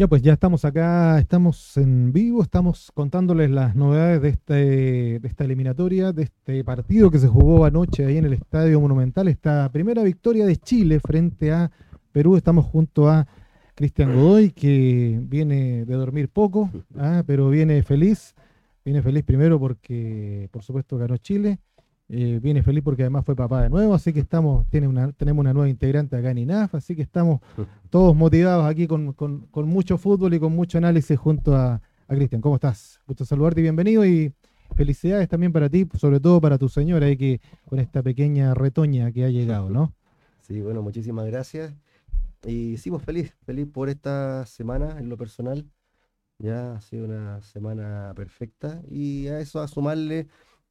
Ya pues ya estamos acá, estamos en vivo, estamos contándoles las novedades de, este, de esta eliminatoria, de este partido que se jugó anoche ahí en el Estadio Monumental, esta primera victoria de Chile frente a Perú. Estamos junto a Cristian Godoy, que viene de dormir poco, ah, pero viene feliz. Viene feliz primero porque, por supuesto, ganó Chile. Eh, viene feliz porque además fue papá de nuevo, así que estamos, tiene una, tenemos una nueva integrante acá en INAF, así que estamos todos motivados aquí con, mucho fútbol y con mucho análisis junto a, Cristian. ¿Cómo estás? Gusto saludarte y bienvenido y felicidades también para ti, sobre todo para tu señora, que con esta pequeña retoña que ha llegado, ¿no? Sí, bueno, muchísimas gracias. Y sí, pues feliz, feliz por esta semana en lo personal. Ya ha sido una semana perfecta y a eso a sumarle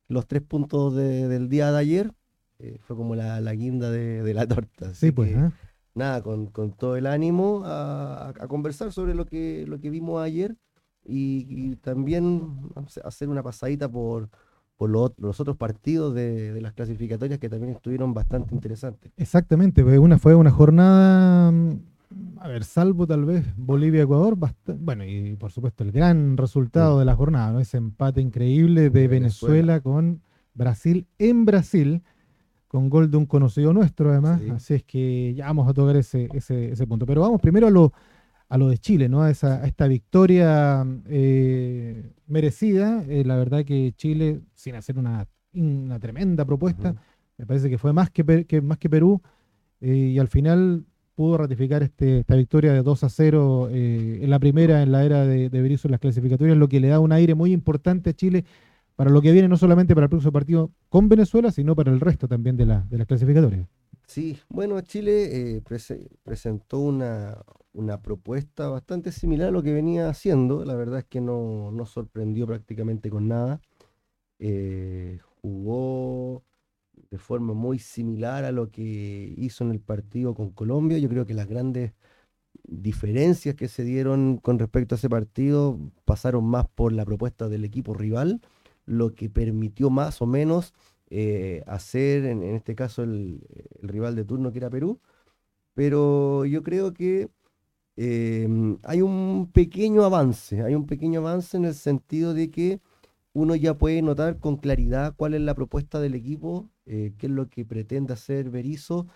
los tres puntos del día de ayer. Eh, fue como la, guinda de, la torta. sí, pues. ¿eh? Nada, con, todo el ánimo a, conversar sobre lo que, lo que vimos ayer y, también hacer una pasadita por, por los otros partidos de, las clasificatorias que también estuvieron bastante interesantes. Exactamente, una fue una jornada a ver, salvo tal vez Bolivia-Ecuador, bueno, y por supuesto el gran resultado de la jornada, ¿no? ese empate increíble de Venezuela. con Brasil en Brasil, con gol de un conocido nuestro además, así es que ya vamos a tocar ese, ese, punto. Pero vamos primero a lo, a lo de Chile, ¿no? a, esa, esta victoria eh, merecida, eh, la verdad que Chile, sin hacer una, una tremenda propuesta, me parece que fue más que, que más que Perú, eh, y al final pudo ratificar este, esta victoria de 2 a 0 eh, en la primera en la era de, de Berizzo en las clasificatorias, lo que le da un aire muy importante a Chile para lo que viene, no solamente para el próximo partido con Venezuela, sino para el resto también de, la, de las clasificatorias. Sí, bueno, Chile eh, presentó una, propuesta bastante similar a lo que venía haciendo. La verdad es que no, no sorprendió prácticamente con nada. Eh, jugó de forma muy similar a lo que hizo en el partido con Colombia. Yo creo que las grandes diferencias que se dieron con respecto a ese partido pasaron más por la propuesta del equipo rival, lo que permitió más o menos eh, hacer, en, este caso, el, rival de turno que era Perú. Pero yo creo que em, hay un pequeño avance, hay un pequeño avance en el sentido de que uno ya puede notar con claridad cuál es la propuesta del equipo eh, qué es lo que pretende hacer Berizzo.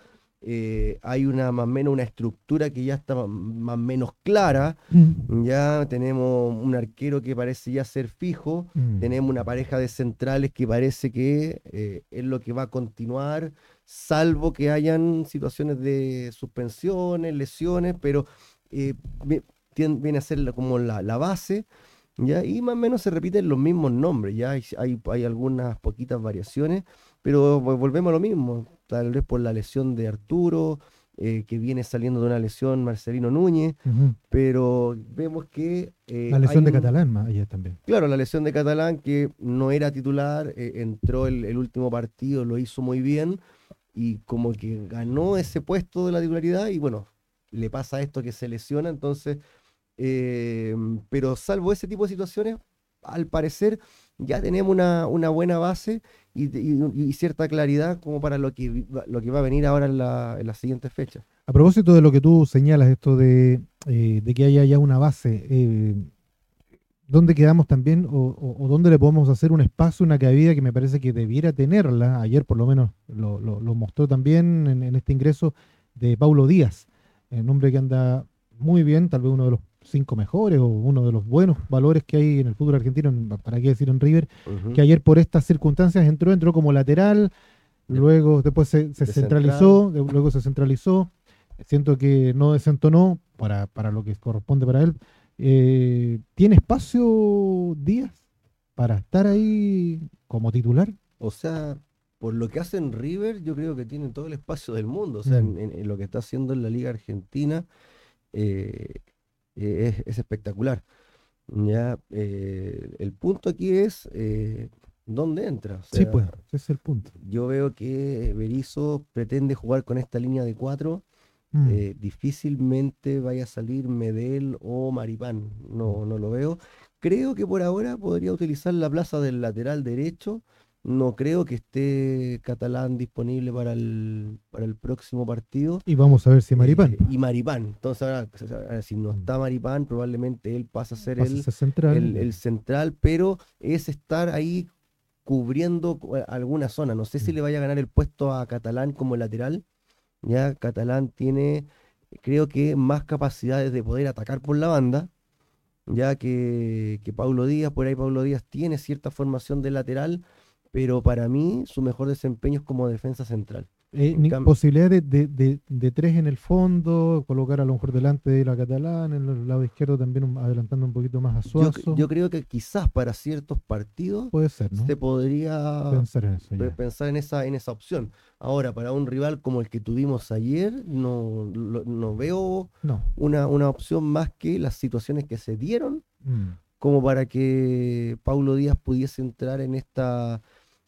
Eh, hay una más o menos una estructura que ya está más o menos clara. Mm. Ya tenemos un arquero que parece ya ser fijo. Mm. Tenemos una pareja de centrales que parece que eh, es lo que va a continuar, salvo que hayan situaciones de suspensiones, lesiones, pero viene a ser como la, base. ¿ya? Y más o menos se repiten los mismos nombres. Ya hay, hay algunas poquitas variaciones pero volvemos a lo mismo, tal vez por la lesión de Arturo, eh, que viene saliendo de una lesión Marcelino Núñez, pero vemos que... Eh, la lesión de Catalán ayer también. Claro, la lesión de Catalán que no era titular, eh, entró el, último partido, lo hizo muy bien y como que ganó ese puesto de la titularidad y bueno, le pasa esto que se lesiona, entonces... pero salvo ese tipo de situaciones, al parecer ya tenemos una, una buena base y, cierta claridad como para lo que, lo que va a venir ahora en la, en siguiente fecha. A propósito de lo que tú señalas, esto de, eh, que haya ya una base, eh, ¿dónde quedamos también o, dónde le podemos hacer un espacio, una cabida que me parece que debiera tenerla? Ayer por lo menos lo, mostró también en, en, este ingreso de Paulo Díaz, un hombre que anda muy bien, tal vez uno de los cinco mejores o uno de los buenos valores que hay en el fútbol argentino, para qué decir en River, que ayer por estas circunstancias entró, entró como lateral, luego después se, centralizó, luego se centralizó, siento que no desentonó para, para lo que corresponde para él. Eh, ¿Tiene espacio Díaz para estar ahí como titular? O sea, por lo que hace en River, yo creo que tiene todo el espacio del mundo. O sea, mm. en, lo que está haciendo en la Liga Argentina, eh, eh, es, espectacular. Ya, eh, el punto aquí es eh, dónde entra. sí, pues, ese es el punto. Yo veo que Berizzo pretende jugar con esta línea de cuatro. Mm. difícilmente vaya a salir Medel o Maripán. No, no lo veo. Creo que por ahora podría utilizar la plaza del lateral derecho No creo que esté Catalán disponible para el, para el próximo partido. Y vamos a ver si Maripán. Eh, y Maripán. Entonces ahora, si no está Maripán, probablemente él pasa a ser, el, central. El, central, pero es estar ahí cubriendo alguna zona. No sé si mm. le vaya a ganar el puesto a Catalán como lateral. Ya Catalán tiene, creo que, más capacidades de poder atacar por la banda ya que, que Paulo Díaz, por ahí Paulo Díaz tiene cierta formación de lateral, pero para mí su mejor desempeño es como defensa central. Eh, posibilidad de, de, tres en el fondo, colocar a lo mejor delante de la catalán, en el lado izquierdo también adelantando un poquito más a Suazo. Yo, creo que quizás para ciertos partidos Puede ser, se podría pensar en, eso, pensar en, esa, en esa opción. Ahora, para un rival como el que tuvimos ayer, no, no veo Una, una opción más que las situaciones que se dieron mm. como para que Paulo Díaz pudiese entrar en esta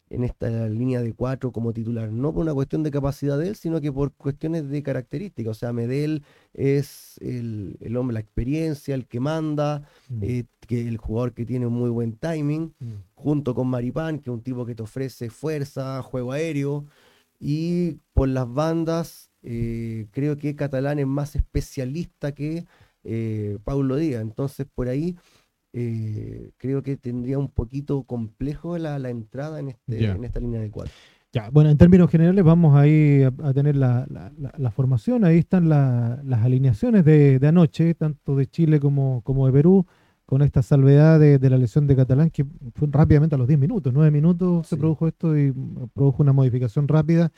en esta línea de cuatro como titular. No por una cuestión de capacidad de él, sino que por cuestiones de características. O sea, Medel es el, hombre, la experiencia, el que manda, mm. eh, que el jugador que tiene un muy buen timing, mm. junto con Maripán, que es un tipo que te ofrece fuerza, juego aéreo. Y por las bandas, eh, creo que Catalán es más especialista que eh, Paulo Díaz. Entonces, por ahí eh, creo que tendría un poquito complejo la, entrada en, este, en esta línea de cuatro. Ya, bueno, en términos generales vamos ahí a, tener la, formación, ahí están las alineaciones de, anoche, tanto de Chile como, como de Perú, con esta salvedad de, la lesión de Catalán, que fue rápidamente a los 10 minutos, 9 minutos se produjo esto y produjo una modificación rápida,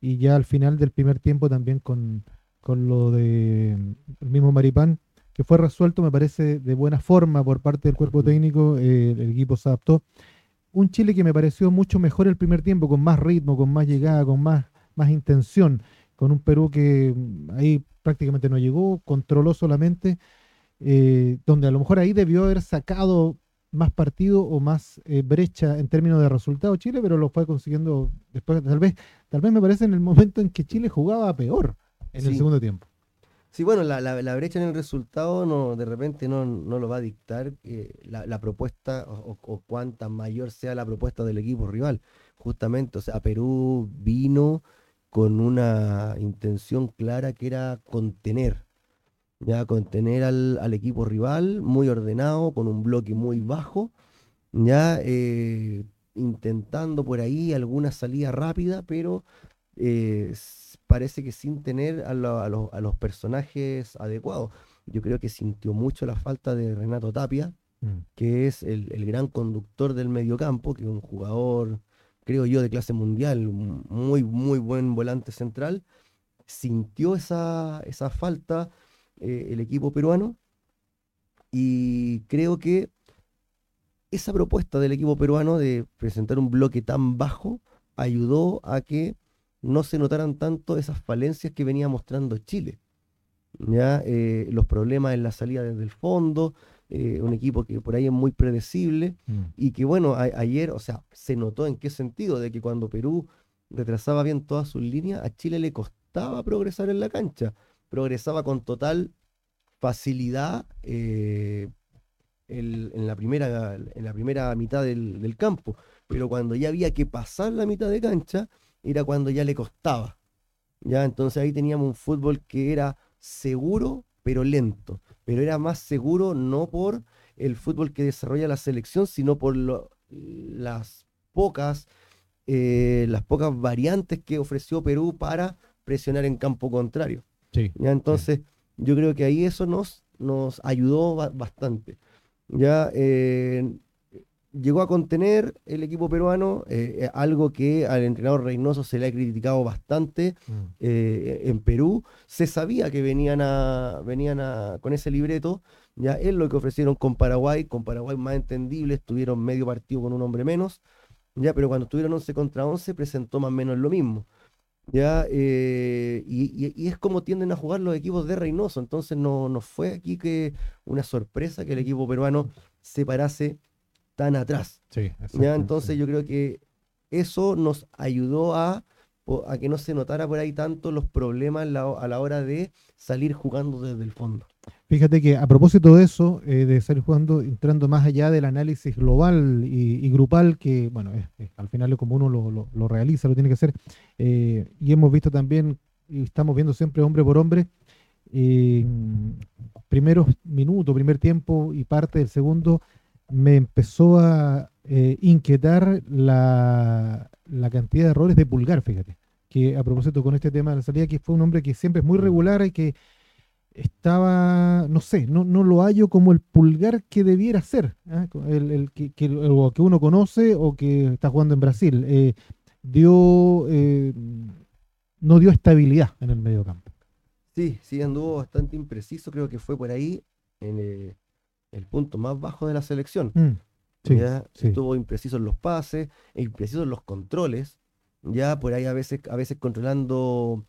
y ya al final del primer tiempo también con, con lo de el mismo Maripán, que fue resuelto, me parece, de buena forma por parte del cuerpo técnico, eh, el equipo se adaptó. Un Chile que me pareció mucho mejor el primer tiempo, con más ritmo, con más llegada, con más, más intención, con un Perú que mm, ahí prácticamente no llegó, controló solamente, eh, donde a lo mejor ahí debió haber sacado más partido o más eh, brecha en términos de resultado Chile, pero lo fue consiguiendo después, tal vez, tal vez me parece en el momento en que Chile jugaba peor en el segundo tiempo. Sí, bueno, la, brecha en el resultado no, de repente no, lo va a dictar eh, la, propuesta o, cuánta mayor sea la propuesta del equipo rival. Justamente, o sea, Perú vino con una intención clara que era contener, ya contener al, equipo rival, muy ordenado, con un bloque muy bajo, ya eh, intentando por ahí alguna salida rápida, pero eh, parece que sin tener a, los personajes adecuados. Yo creo que sintió mucho la falta de Renato Tapia, mm. que es el, gran conductor del mediocampo, que es un jugador, creo yo, de clase mundial, muy, muy buen volante central. Sintió esa, esa falta eh, el equipo peruano y creo que esa propuesta del equipo peruano de presentar un bloque tan bajo ayudó a que no se notaran tanto esas falencias que venía mostrando Chile. ¿ya? Eh, los problemas en la salida desde el fondo, eh, un equipo que por ahí es muy predecible mm. y que bueno, ayer, o sea, se notó en qué sentido, de que cuando Perú retrasaba bien todas sus líneas, a Chile le costaba progresar en la cancha, progresaba con total facilidad eh, en, la primera, en la primera mitad del, del campo, pero cuando ya había que pasar la mitad de cancha, era cuando ya le costaba. ¿ya? Entonces ahí teníamos un fútbol que era seguro, pero lento. Pero era más seguro no por el fútbol que desarrolla la selección, sino por las pocas eh, las pocas variantes que ofreció Perú para presionar en campo contrario. Sí, ¿ya? Entonces, yo creo que ahí eso nos, nos ayudó bastante. Ya eh, llegó a contener el equipo peruano, eh, eh, algo que al entrenador Reynoso se le ha criticado bastante mm. eh, en Perú. Se sabía que venían, a, venían a, con ese libreto, ya es lo que ofrecieron con Paraguay, con Paraguay más entendible, estuvieron medio partido con un hombre menos, ya, pero cuando estuvieron 11 contra 11 presentó más o menos lo mismo. Ya, y, es como tienden a jugar los equipos de Reynoso, entonces no, no fue aquí que una sorpresa que el equipo peruano se parase tan atrás. Sí, ¿ya? Entonces yo creo que eso nos ayudó a, a, que no se notara por ahí tanto los problemas a la hora de salir jugando desde el fondo. Fíjate que a propósito de eso, eh, de salir jugando, entrando más allá del análisis global y, grupal, que bueno, al final es como uno lo, realiza, lo tiene que hacer, eh, y hemos visto también, y estamos viendo siempre hombre por hombre, primeros minutos, primer tiempo y parte del segundo, me empezó a eh, inquietar la, la cantidad de errores de pulgar, fíjate que a propósito con este tema de la salida, que fue un hombre que siempre es muy regular y que estaba, no sé, no, no lo hallo como el pulgar que debiera ser, ¿ah? el, que, que, que, uno conoce o que está jugando en Brasil. Eh, dio, eh, no dio estabilidad en el medio campo. Sí, sí, anduvo bastante impreciso, creo que fue por ahí en eh, el punto más bajo de la selección. Mm, sí, Estuvo impreciso en los pases, impreciso en los controles, ya por ahí a veces, a veces controlando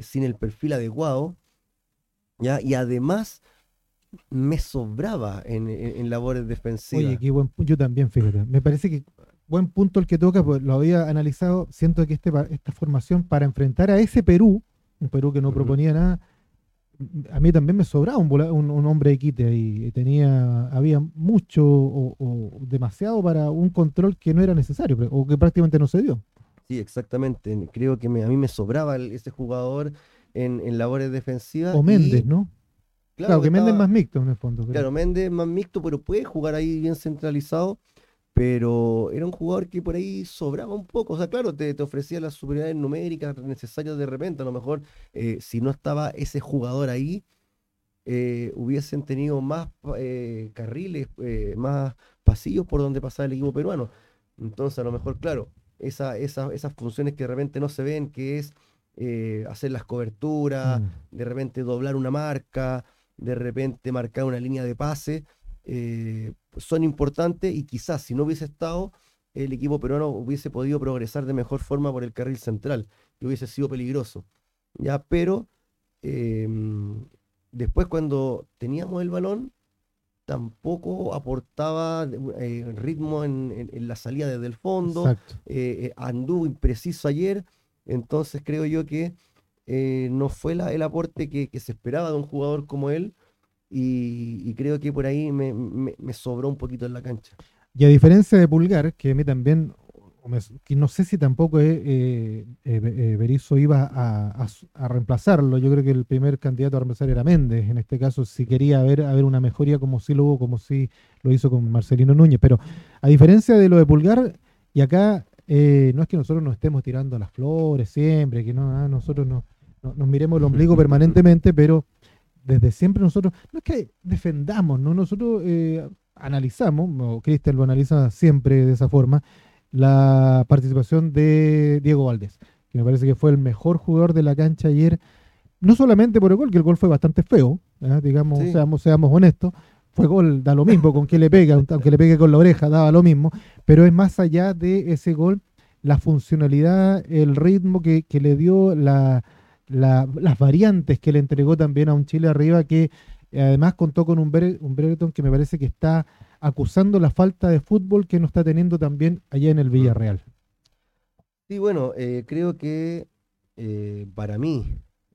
sin el perfil adecuado y además me sobraba en, labores defensivas. Oye, qué buen yo también, fíjate. Me parece que buen punto el que toca, pues lo había analizado, siento que este, esta formación para enfrentar a ese Perú, un Perú que no proponía nada, a mí también me sobraba un, un, hombre de quite y tenía, había mucho o, demasiado para un control que no era necesario o que prácticamente no se dio. Sí, exactamente. Creo que a mí me sobraba ese jugador en, labores defensivas. O Méndez, ¿no? Claro, que, Méndez es más mixto en el fondo. Claro, Méndez es más mixto, pero puede jugar ahí bien centralizado. Pero era un jugador que por ahí sobraba un poco. O sea, claro, te, ofrecía las superioridades numéricas necesarias de repente. A lo mejor, eh, si no estaba ese jugador ahí, eh, hubiesen tenido más eh, carriles, más pasillos por donde pasaba el equipo peruano. Entonces, a lo mejor, claro, esa, esas funciones que de repente no se ven, que es hacer las coberturas, mm. de repente doblar una marca, de repente marcar una línea de pase, eh, son importantes y quizás si no hubiese estado, el equipo peruano hubiese podido progresar de mejor forma por el carril central y hubiese sido peligroso. ¿ya? Pero em, después cuando teníamos el balón, tampoco aportaba eh, ritmo en, la salida desde el fondo, anduvo impreciso ayer entonces creo yo que eh, no fue el aporte que, se esperaba de un jugador como él y, creo que por ahí me, sobró un poquito en la cancha. Y a diferencia de Pulgar, que a mí también, que no sé si tampoco eh, eh, Berizzo iba a, reemplazarlo, yo creo que el primer candidato a reemplazar era Méndez, en este caso si quería haber, haber una mejoría como si lo hubo, como si lo hizo con Marcelino Núñez, pero a diferencia de lo de Pulgar, y acá eh, no es que nosotros nos estemos tirando las flores siempre, que no, ah, nosotros no, nos miremos el ombligo permanentemente, pero desde siempre nosotros, no es que defendamos, ¿no? nosotros eh, analizamos, o Cristian lo analiza siempre de esa forma, la participación de Diego Valdés, que me parece que fue el mejor jugador de la cancha ayer, no solamente por el gol, que el gol fue bastante feo, ¿ah? digamos, seamos, seamos honestos, fue gol, da lo mismo con que le pega, aunque le pegue con la oreja, daba lo mismo, pero es más allá de ese gol, la funcionalidad, el ritmo que, le dio, las variantes que le entregó también a un Chile arriba que además contó con un, un Brereton que me parece que está acusando la falta de fútbol que no está teniendo también allá en el mm. Villarreal. Sí, bueno, eh, creo que eh, para mí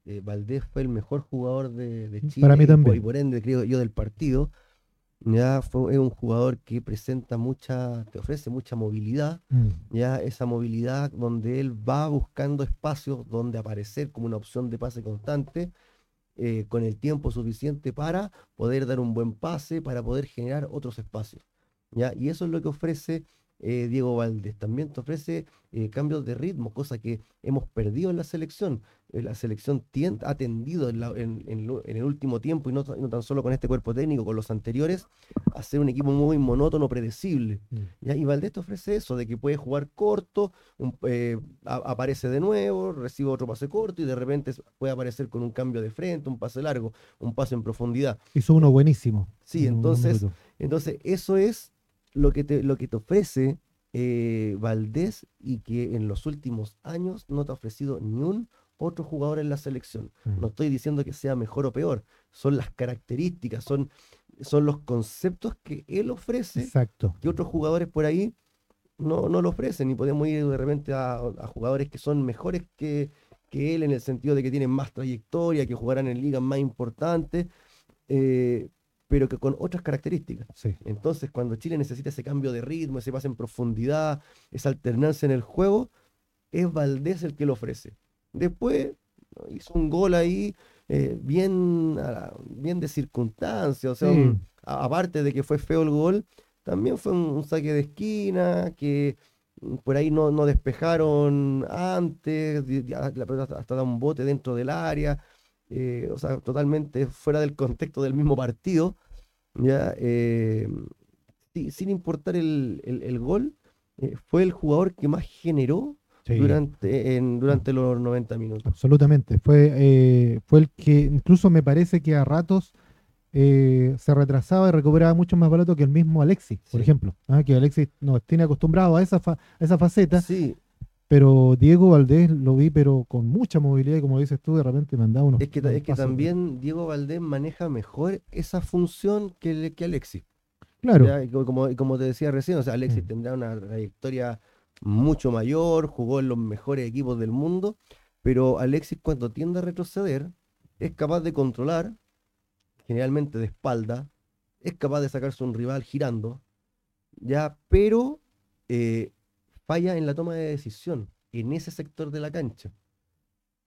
eh, Valdés fue el mejor jugador de, Chile. Para mí también. Y por ende, creo yo, del partido. Ya fue, es un jugador que presenta mucha, te ofrece mucha movilidad, mm. ya esa movilidad donde él va buscando espacios donde aparecer como una opción de pase constante, eh, con el tiempo suficiente para poder dar un buen pase, para poder generar otros espacios. ¿ya? Y eso es lo que ofrece eh, Diego Valdés. También te ofrece eh, cambios de ritmo, cosa que hemos perdido en la selección. Eh, la selección ha tendido en, el último tiempo, y no, tan solo con este cuerpo técnico, con los anteriores, a ser un equipo muy monótono, predecible. Mm. Y Valdés te ofrece eso, de que puede jugar corto, aparece de nuevo, recibe otro pase corto y de repente puede aparecer con un cambio de frente, un pase largo, un pase en profundidad. Hizo uno buenísimo. Sí, entonces, entonces eso es lo que te, lo que te ofrece eh, Valdés y que en los últimos años no te ha ofrecido ni un otro jugador en la selección. Mm. No estoy diciendo que sea mejor o peor, son las características, son, son los conceptos que él ofrece Exacto. que otros jugadores por ahí no, no lo ofrecen y podemos ir de repente a, jugadores que son mejores que, que, él en el sentido de que tienen más trayectoria, que jugarán en ligas más importantes eh, pero que con otras características. Sí. Entonces, cuando Chile necesita ese cambio de ritmo, ese pase en profundidad, esa alternancia en el juego, es Valdés el que lo ofrece. Después hizo un gol ahí eh, bien, bien de circunstancia, o sea, Sí. un- a- aparte de que fue feo el gol, también fue un, un saque de esquina que mm, por ahí no, no despejaron antes, hasta da un bote dentro del área, eh, o sea, totalmente fuera del contexto del mismo partido, ya, eh, sin importar el, el- el gol, eh, fue el jugador que más generó Sí. durante, en, durante los 90 minutos. Absolutamente. Fue, fue el que incluso me parece que a ratos eh, se retrasaba y recuperaba mucho más barato que el mismo Alexis, por Sí. ejemplo. ¿ah? Que Alexis nos tiene acostumbrado a esa, fa- a esa faceta, Sí, pero Diego Valdés lo vi, pero con mucha movilidad y como dices tú, de repente mandaba unos. es que, unos es que también Diego Valdés maneja mejor esa función que, que Alexis. Claro. Y co- como, como te decía recién, o sea, Alexis Mm. tendrá una trayectoria mucho mayor, jugó en los mejores equipos del mundo, pero Alexis cuando tiende a retroceder es capaz de controlar, generalmente de espalda, es capaz de sacarse un rival girando, ya, pero eh, falla en la toma de decisión en ese sector de la cancha.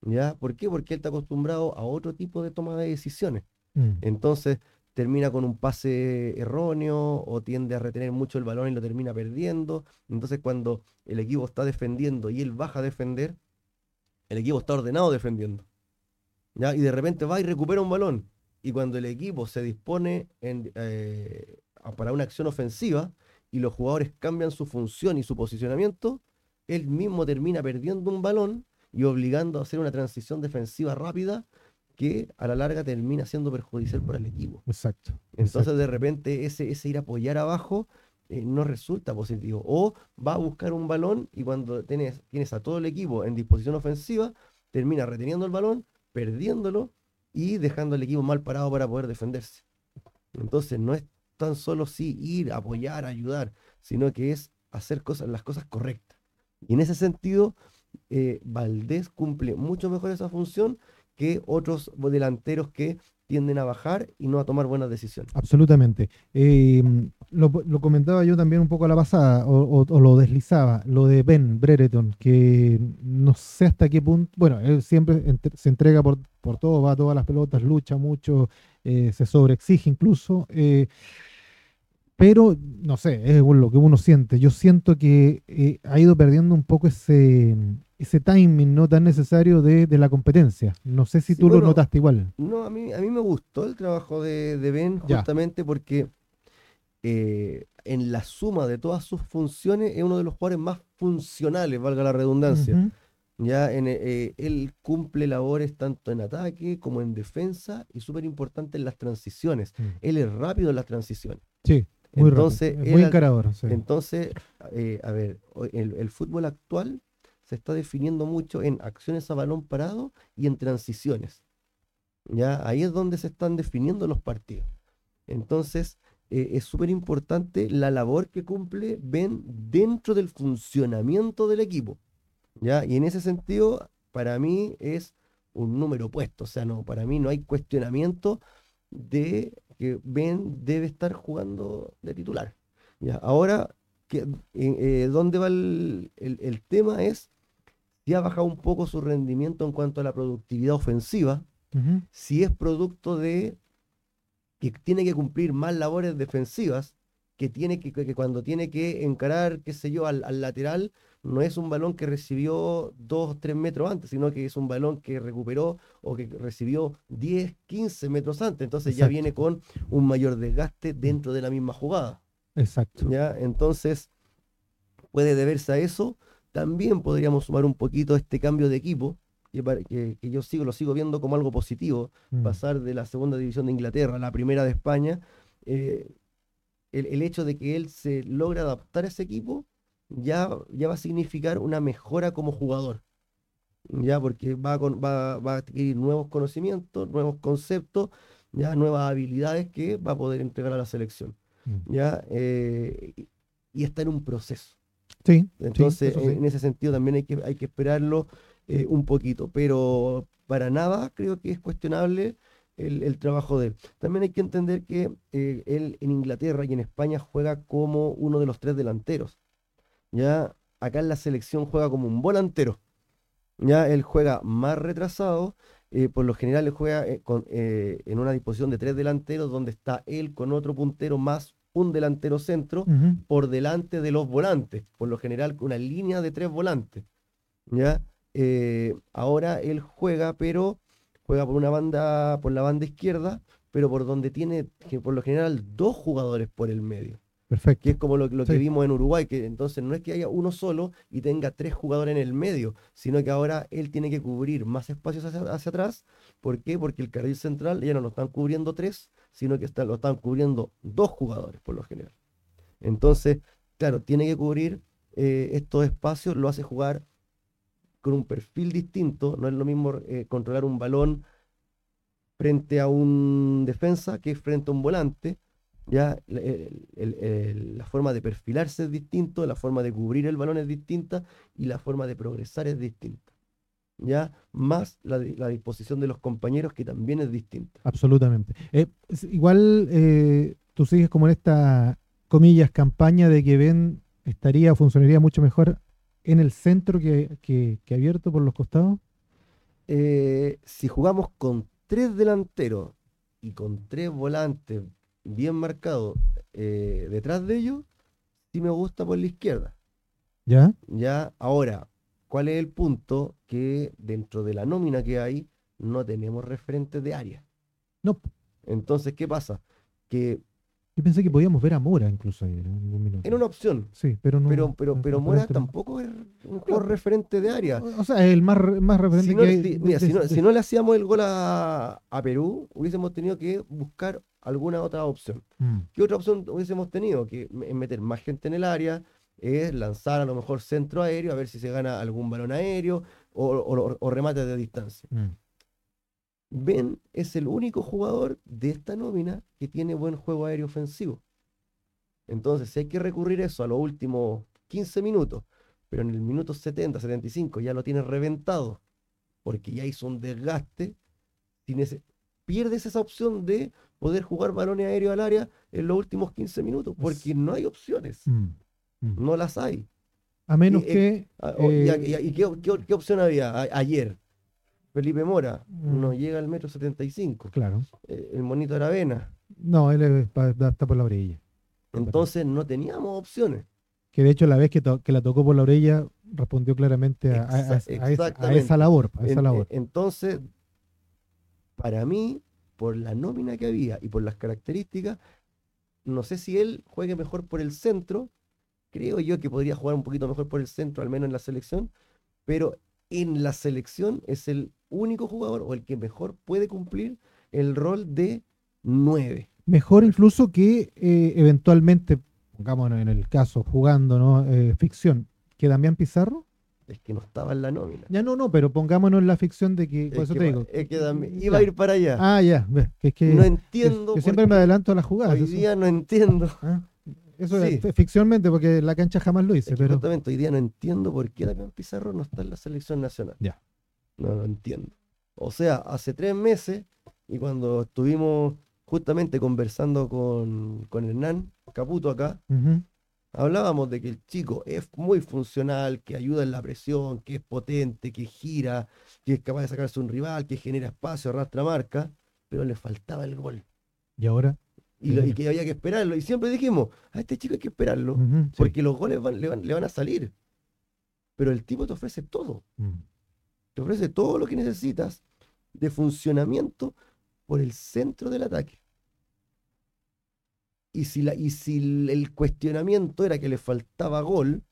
¿Ya? ¿Por qué? Porque él está acostumbrado a otro tipo de toma de decisiones. Mm. Entonces termina con un pase erróneo o tiende a retener mucho el balón y lo termina perdiendo. Entonces cuando el equipo está defendiendo y él baja a defender, el equipo está ordenado defendiendo. ¿ya? Y de repente va y recupera un balón. Y cuando el equipo se dispone en, eh, para una acción ofensiva y los jugadores cambian su función y su posicionamiento, él mismo termina perdiendo un balón y obligando a hacer una transición defensiva rápida que a la larga termina siendo perjudicial para el equipo. exacto. Entonces de repente ese, ese ir a apoyar abajo eh, no resulta positivo. O va a buscar un balón y cuando tienes, tienes a todo el equipo en disposición ofensiva, termina reteniendo el balón, perdiéndolo y dejando al equipo mal parado para poder defenderse. Entonces no es tan solo sí ir, apoyar, ayudar, sino que es hacer cosas, las cosas correctas. Y en ese sentido, eh, Valdés cumple mucho mejor esa función que otros delanteros que tienden a bajar y no a tomar buenas decisiones. Absolutamente. Eh, lo, comentaba yo también un poco a la pasada, o, lo deslizaba, lo de Ben Brereton, que no sé hasta qué punto, bueno, él siempre se entrega por, por todo, va a todas las pelotas, lucha mucho, eh, se sobreexige incluso, eh, pero no sé, es lo que uno siente. Yo siento que eh, ha ido perdiendo un poco ese, ese timing no tan necesario de, de la competencia. No sé si Sí, tú lo notaste igual. No, a mí, a mí me gustó el trabajo de, de Ben Ya. justamente porque eh, en la suma de todas sus funciones es uno de los jugadores más funcionales, valga la redundancia. Ya en, eh, él cumple labores tanto en ataque como en defensa y súper importante en las transiciones. Mm. Él es rápido en las transiciones. Sí, muy Entonces, rápido, muy encarador. sí. Entonces, eh, a ver, el fútbol actual se está definiendo mucho en acciones a balón parado y en transiciones. ¿Ya? Ahí es donde se están definiendo los partidos. Entonces, eh, es súper importante la labor que cumple Ben dentro del funcionamiento del equipo. ¿Ya? Y en ese sentido, para mí es un número puesto. O sea, no, para mí no hay cuestionamiento de que Ben debe estar jugando de titular. ¿Ya? Ahora, que, eh, ¿dónde va el, el- el tema? Es si ha bajado un poco su rendimiento en cuanto a la productividad ofensiva, si es producto de que tiene que cumplir más labores defensivas, que tiene que, cuando tiene que encarar, qué sé yo, al, al lateral, no es un balón que recibió dos o tres metros antes, sino que es un balón que recuperó o que recibió 10, 15 metros antes. Entonces ya viene con un mayor desgaste dentro de la misma jugada. Exacto. ¿ya? Entonces, puede deberse a eso. También podríamos sumar un poquito este cambio de equipo, que, pare- que- que yo sigo, lo sigo viendo como algo positivo, Mm. pasar de la segunda división de Inglaterra a la primera de España. eh, el, el hecho de que él se logra adaptar a ese equipo ya, ya va a significar una mejora como jugador. Ya, porque va, con- va, va a adquirir nuevos conocimientos, nuevos conceptos, ya nuevas habilidades que va a poder entregar a la selección. Mm. ¿ya? Eh, y, está en un proceso. Sí, Entonces, sí. en ese sentido también hay que, hay que esperarlo eh, un poquito, pero para nada creo que es cuestionable el, trabajo de él. También hay que entender que eh, él en Inglaterra y en España juega como uno de los tres delanteros. Ya acá en la selección juega como un volantero. Ya él juega más retrasado. Eh, por lo general él juega eh, en una disposición de tres delanteros donde está él con otro puntero más un delantero centro por delante de los volantes. Por lo general una línea de tres volantes. ¿ya? ahora él juega, pero juega por una banda, por la banda izquierda, pero por donde tiene, por lo general, dos jugadores por el medio. Perfecto. Que es como lo, que vimos en Uruguay, que entonces no es que haya uno solo y tenga tres jugadores en el medio, sino que ahora él tiene que cubrir más espacios hacia, atrás. ¿Por qué? Porque el carril central ya no lo están cubriendo tres, sino que lo están cubriendo dos jugadores por lo general. Entonces, claro, tiene que cubrir eh, estos espacios, lo hace jugar con un perfil distinto. No es lo mismo eh, controlar un balón frente a un defensa que frente a un volante. Ya la forma de perfilarse es distinto, la forma de cubrir el balón es distinta y la forma de progresar es distinta. ¿ya? Más la, disposición de los compañeros que también es distinta. Absolutamente. Eh, igual eh, tú sigues como en esta, comillas, campaña de que Ben estaría, funcionaría mucho mejor en el centro que, que, abierto por los costados? Eh, si jugamos con tres delanteros y con tres volantes bien marcados eh, detrás de ellos, sí me gusta por la izquierda. ¿Ya? Ya, ahora, ¿cuál es el punto? Que dentro de la nómina que hay, no tenemos referentes de área. No. Entonces, ¿qué pasa? Que yo pensé que podíamos ver a Mora incluso ahí en algún minuto. Era una opción. Sí, pero no. Pero, pero, pero Mora tampoco es un referente de área. O sea, es el más, más referente si no, que mira, si, no, le hacíamos el gol a, Perú, hubiésemos tenido que buscar alguna otra opción. Mm. ¿Qué otra opción hubiésemos tenido? Que meter más gente en el área, es lanzar a lo mejor centro aéreo, a ver si se gana algún balón aéreo o, o, remate de distancia. Mm. Ben es el único jugador de esta nómina que tiene buen juego aéreo ofensivo. Entonces, si hay que recurrir a eso a los últimos 15 minutos, pero en el minuto 70, 75 ya lo tiene reventado, porque ya hizo un desgaste, pierdes esa opción de poder jugar balones aéreos al área en los últimos 15 minutos, porque no hay opciones. Mm, mm. No las hay. A menos que... ¿Y, qué, opción había ayer? Felipe Mora no mm. llega al metro 75. Claro. Eh, el monito Aravena. No, él está por la orilla. Entonces no teníamos opciones. Que de hecho la vez que, la tocó por la orilla respondió claramente a, esa, labor, Entonces, para mí, por la nómina que había y por las características, no sé si él juegue mejor por el centro. Creo yo que podría jugar un poquito mejor por el centro, al menos en la selección. Pero en la selección es el único jugador o el que mejor puede cumplir el rol de 9. Mejor incluso que eh, eventualmente, pongámonos en el caso, jugando, ¿no? Eh, ficción, que Damián Pizarro. Es que no estaba en la nómina. Ya no, no, pero pongámonos en la ficción de que, por eso te digo. Es que iba a ir para allá. Ah, ya, que, que no entiendo. Que, siempre me adelanto a las jugadas. Hoy día no entiendo. Ah, eso es ficcionalmente, porque la cancha jamás lo hice. pero... Exactamente, hoy día no entiendo por qué Damián Pizarro no está en la selección nacional. Ya. No lo entiendo. O sea, hace tres meses, y cuando estuvimos justamente conversando con, con Hernán Caputo acá, hablábamos de que el chico es muy funcional, que ayuda en la presión, que es potente, que gira, que es capaz de sacarse un rival, que genera espacio, arrastra marca, pero le faltaba el gol. ¿Y ahora? Y, que había que esperarlo. Y siempre dijimos, a este chico hay que esperarlo, porque los goles le, van, a salir. Pero el tipo te ofrece todo. Mm. Te ofrece todo lo que necesitas de funcionamiento por el centro del ataque. Y si, la, y si el cuestionamiento era que le faltaba gol,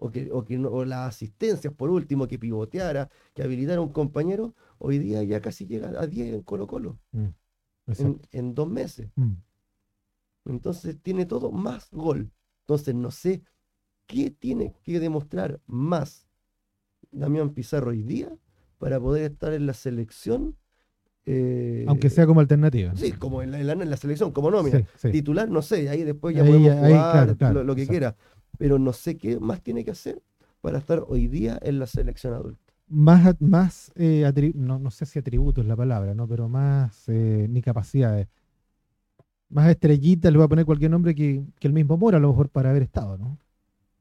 o que, o que no, las asistencias por último, que pivoteara, que habilitara a un compañero, hoy día ya casi llega a 10 en Colo Colo. Mm, en, dos meses. Mm. Entonces tiene todo más gol. Entonces no sé qué tiene que demostrar más Damián Pizarro hoy día para poder estar en la selección. Eh, Aunque sea como alternativa. Sí, como en la, en la, selección, como nómina. Titular, no sé, ahí después ya podemos jugar lo, que quiera. Pero no sé qué más tiene que hacer para estar hoy día en la selección adulta. más, más eh, no, no, sé si atributo es la palabra, ¿no? pero más eh, ni capacidades. Más estrellita, le voy a poner cualquier nombre que, el mismo Mora, a lo mejor para haber estado, ¿no?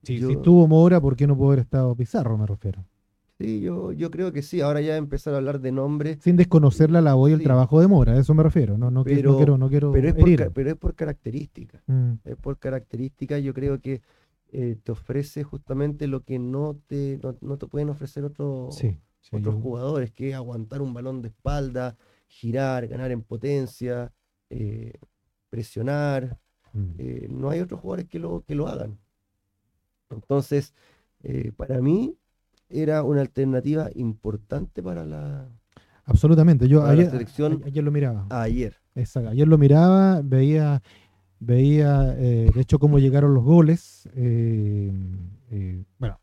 Si, si tuvo Mora, ¿por qué no pudo haber estado Pizarro, me refiero? Sí, yo, yo creo que sí. Ahora ya empezar a hablar de nombre. Sin desconocer la labor y el trabajo de Mora, a eso me refiero. No, no, pero, no quiero, no quiero pero, es por, pero es por características. Mm. Es por características. Yo creo que eh, te ofrece justamente lo que no te, no, te pueden ofrecer otros jugadores, que es aguantar un balón de espalda, girar, ganar en potencia, eh, presionar. Mm. Eh, no hay otros jugadores que lo, que lo hagan. Entonces, para mí, era una alternativa importante para la, Absolutamente. Yo ayer, ayer, lo miraba. Ayer. Exacto. Ayer lo miraba, veía, veía eh, de hecho cómo llegaron los goles. Eh, eh, bueno,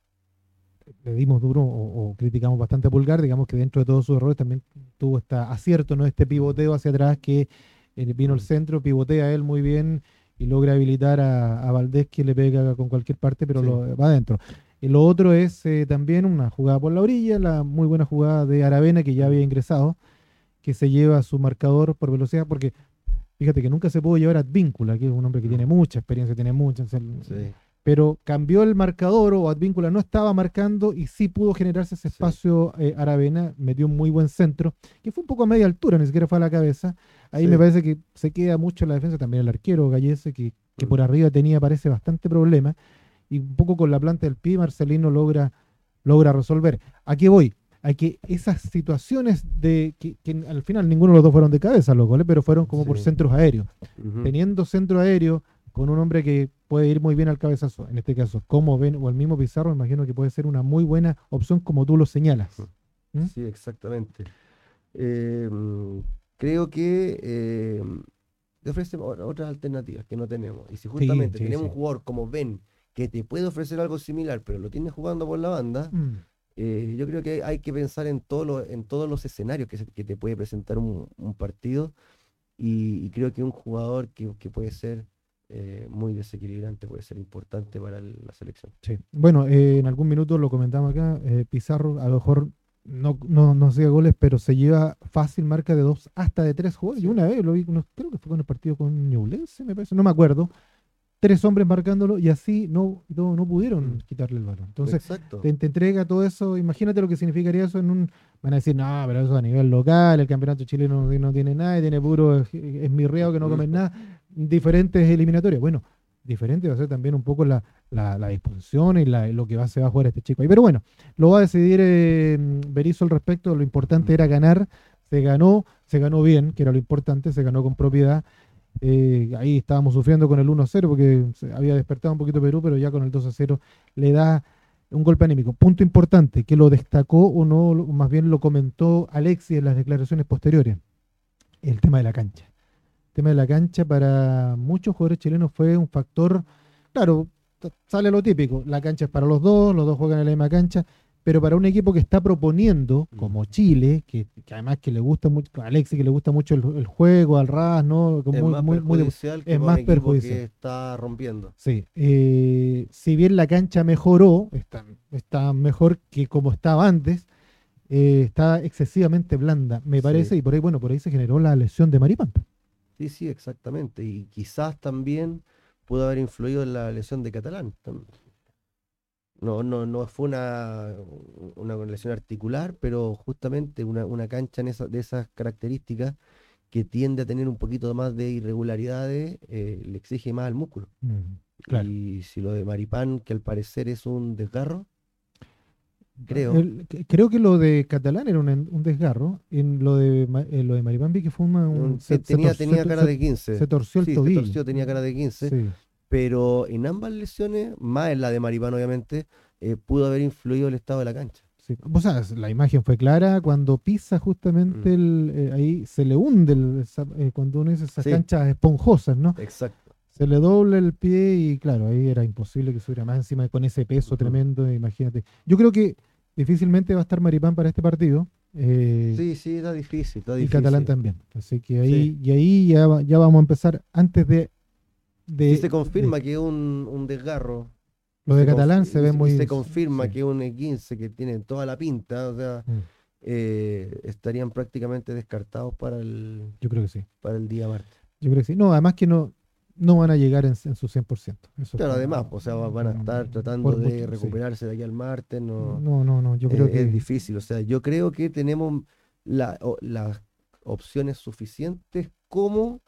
le dimos duro o, criticamos bastante a Pulgar, digamos que dentro de todos sus errores también tuvo este acierto, ¿no? Este pivoteo hacia atrás que vino al mm. centro, pivotea él muy bien y logra habilitar a, Valdés que le pega con cualquier parte, pero lo, va adentro. Y lo otro es eh, también una jugada por la orilla, la muy buena jugada de Aravena que ya había ingresado, que se lleva su marcador por velocidad, porque fíjate que nunca se pudo llevar a Advíncula, que es un hombre que tiene mucha experiencia, tiene mucha. Pero cambió el marcador o Advíncula no estaba marcando y sí pudo generarse ese espacio eh, Aravena, metió un muy buen centro, que fue un poco a media altura, ni siquiera fue a la cabeza. Ahí me parece que se queda mucho en la defensa, también el arquero Gallese, que, que mm. por arriba tenía, parece, bastante problema y un poco con la planta del pie Marcelino logra, logra resolver. ¿A qué voy? A que esas situaciones de que, al final ninguno de los dos fueron de cabeza los goles, pero fueron como por centros aéreos. Teniendo centro aéreo con un hombre que puede ir muy bien al cabezazo, en este caso, como ven, o el mismo Pizarro, imagino que puede ser una muy buena opción como tú lo señalas. ¿Mm? Sí, exactamente. Em, creo que eh, ofrece otras alternativas que no tenemos. Y si justamente tenemos un jugador como Ben, que te puede ofrecer algo similar, pero lo tienes jugando por la banda, mm. eh, yo creo que hay que pensar en, todo en todos los escenarios que, que te puede presentar un, partido y, creo que un jugador que, puede ser eh, muy desequilibrante puede ser importante para la selección. Sí. Bueno, eh, en algún minuto lo comentamos acá, Pizarro a lo mejor no, no, no hacía goles, pero se lleva fácil marca de dos hasta de tres jugadores. Y una vez lo vi, creo que fue con el partido con Ñublense, me parece, no me acuerdo tres hombres marcándolo y así no, no, pudieron mm. quitarle el balón. Entonces, te, entrega todo eso. Imagínate lo que significaría eso en un. Van a decir, no, pero eso a nivel local, el campeonato chileno no, tiene nada, tiene puro es, mirriado que no comen nada. Diferentes eliminatorias. Bueno, diferente va a ser también un poco la, disposición y lo que va, se va a jugar este chico ahí. Pero bueno, lo va a decidir eh, Berizzo al respecto. Lo importante era ganar. Se ganó, se ganó bien, que era lo importante, se ganó con propiedad. Eh, ahí estábamos sufriendo con el 1-0 porque había despertado un poquito Perú, pero ya con el 2-0 le da un golpe anímico. Punto importante, que lo destacó o no, más bien lo comentó Alexis en las declaraciones posteriores, el tema de la cancha. El tema de la cancha para muchos jugadores chilenos fue un factor, claro, sale lo típico, la cancha es para los dos, los dos juegan en la misma cancha, pero para un equipo que está proponiendo, como Chile, que, además que le gusta mucho, a Alexis que le gusta mucho el, juego, al RAS, ¿no? es muy, más muy, perjudicial es más perjudicial. que está rompiendo. Sí, eh, si bien la cancha mejoró, está, está mejor que como estaba antes, eh, está excesivamente blanda, me parece, y por ahí, bueno, por ahí se generó la lesión de Maripampa. Sí, sí, exactamente, y quizás también pudo haber influido en la lesión de Catalán. No, no, no fue una, una lesión articular, pero justamente una, cancha en esa, de esas características que tiende a tener un poquito más de irregularidades, eh, le exige más al músculo. Mm, y si lo de Maripán, que al parecer es un desgarro, creo. creo que lo de Catalán era un, desgarro. En lo de, lo de Maripán vi que fue un... tenía, tenía cara de 15. Se torció el tobillo. Se torció, tenía cara de 15. Sí pero en ambas lesiones, más en la de Maripán obviamente, eh, pudo haber influido el estado de la cancha. Sí. O sea, la imagen fue clara cuando pisa justamente mm. el, eh, ahí se le hunde el, eh, cuando uno dice esas canchas esponjosas, ¿no? Exacto. Se le dobla el pie y claro, ahí era imposible que subiera más encima con ese peso tremendo, imagínate. Yo creo que difícilmente va a estar Maripán para este partido. sí, sí, está difícil, está difícil. Y Catalán también. Así que ahí, y ahí ya, ya vamos a empezar antes de si se confirma que es un, desgarro, Lo de se Catalán se y ve y muy. Se confirma sí. que es un E15 que tiene toda la pinta, o sea, Mm, eh, estarían prácticamente descartados para el, Yo creo que sí. para el día martes. Yo creo que sí. No, además que no, no van a llegar en, en su 100%. Eso Claro, además, o sea, van a estar tratando de sí. recuperarse de aquí al martes, no, No, no, no. Yo creo eh, que. es difícil. O sea, yo creo que tenemos la- o- las opciones suficientes como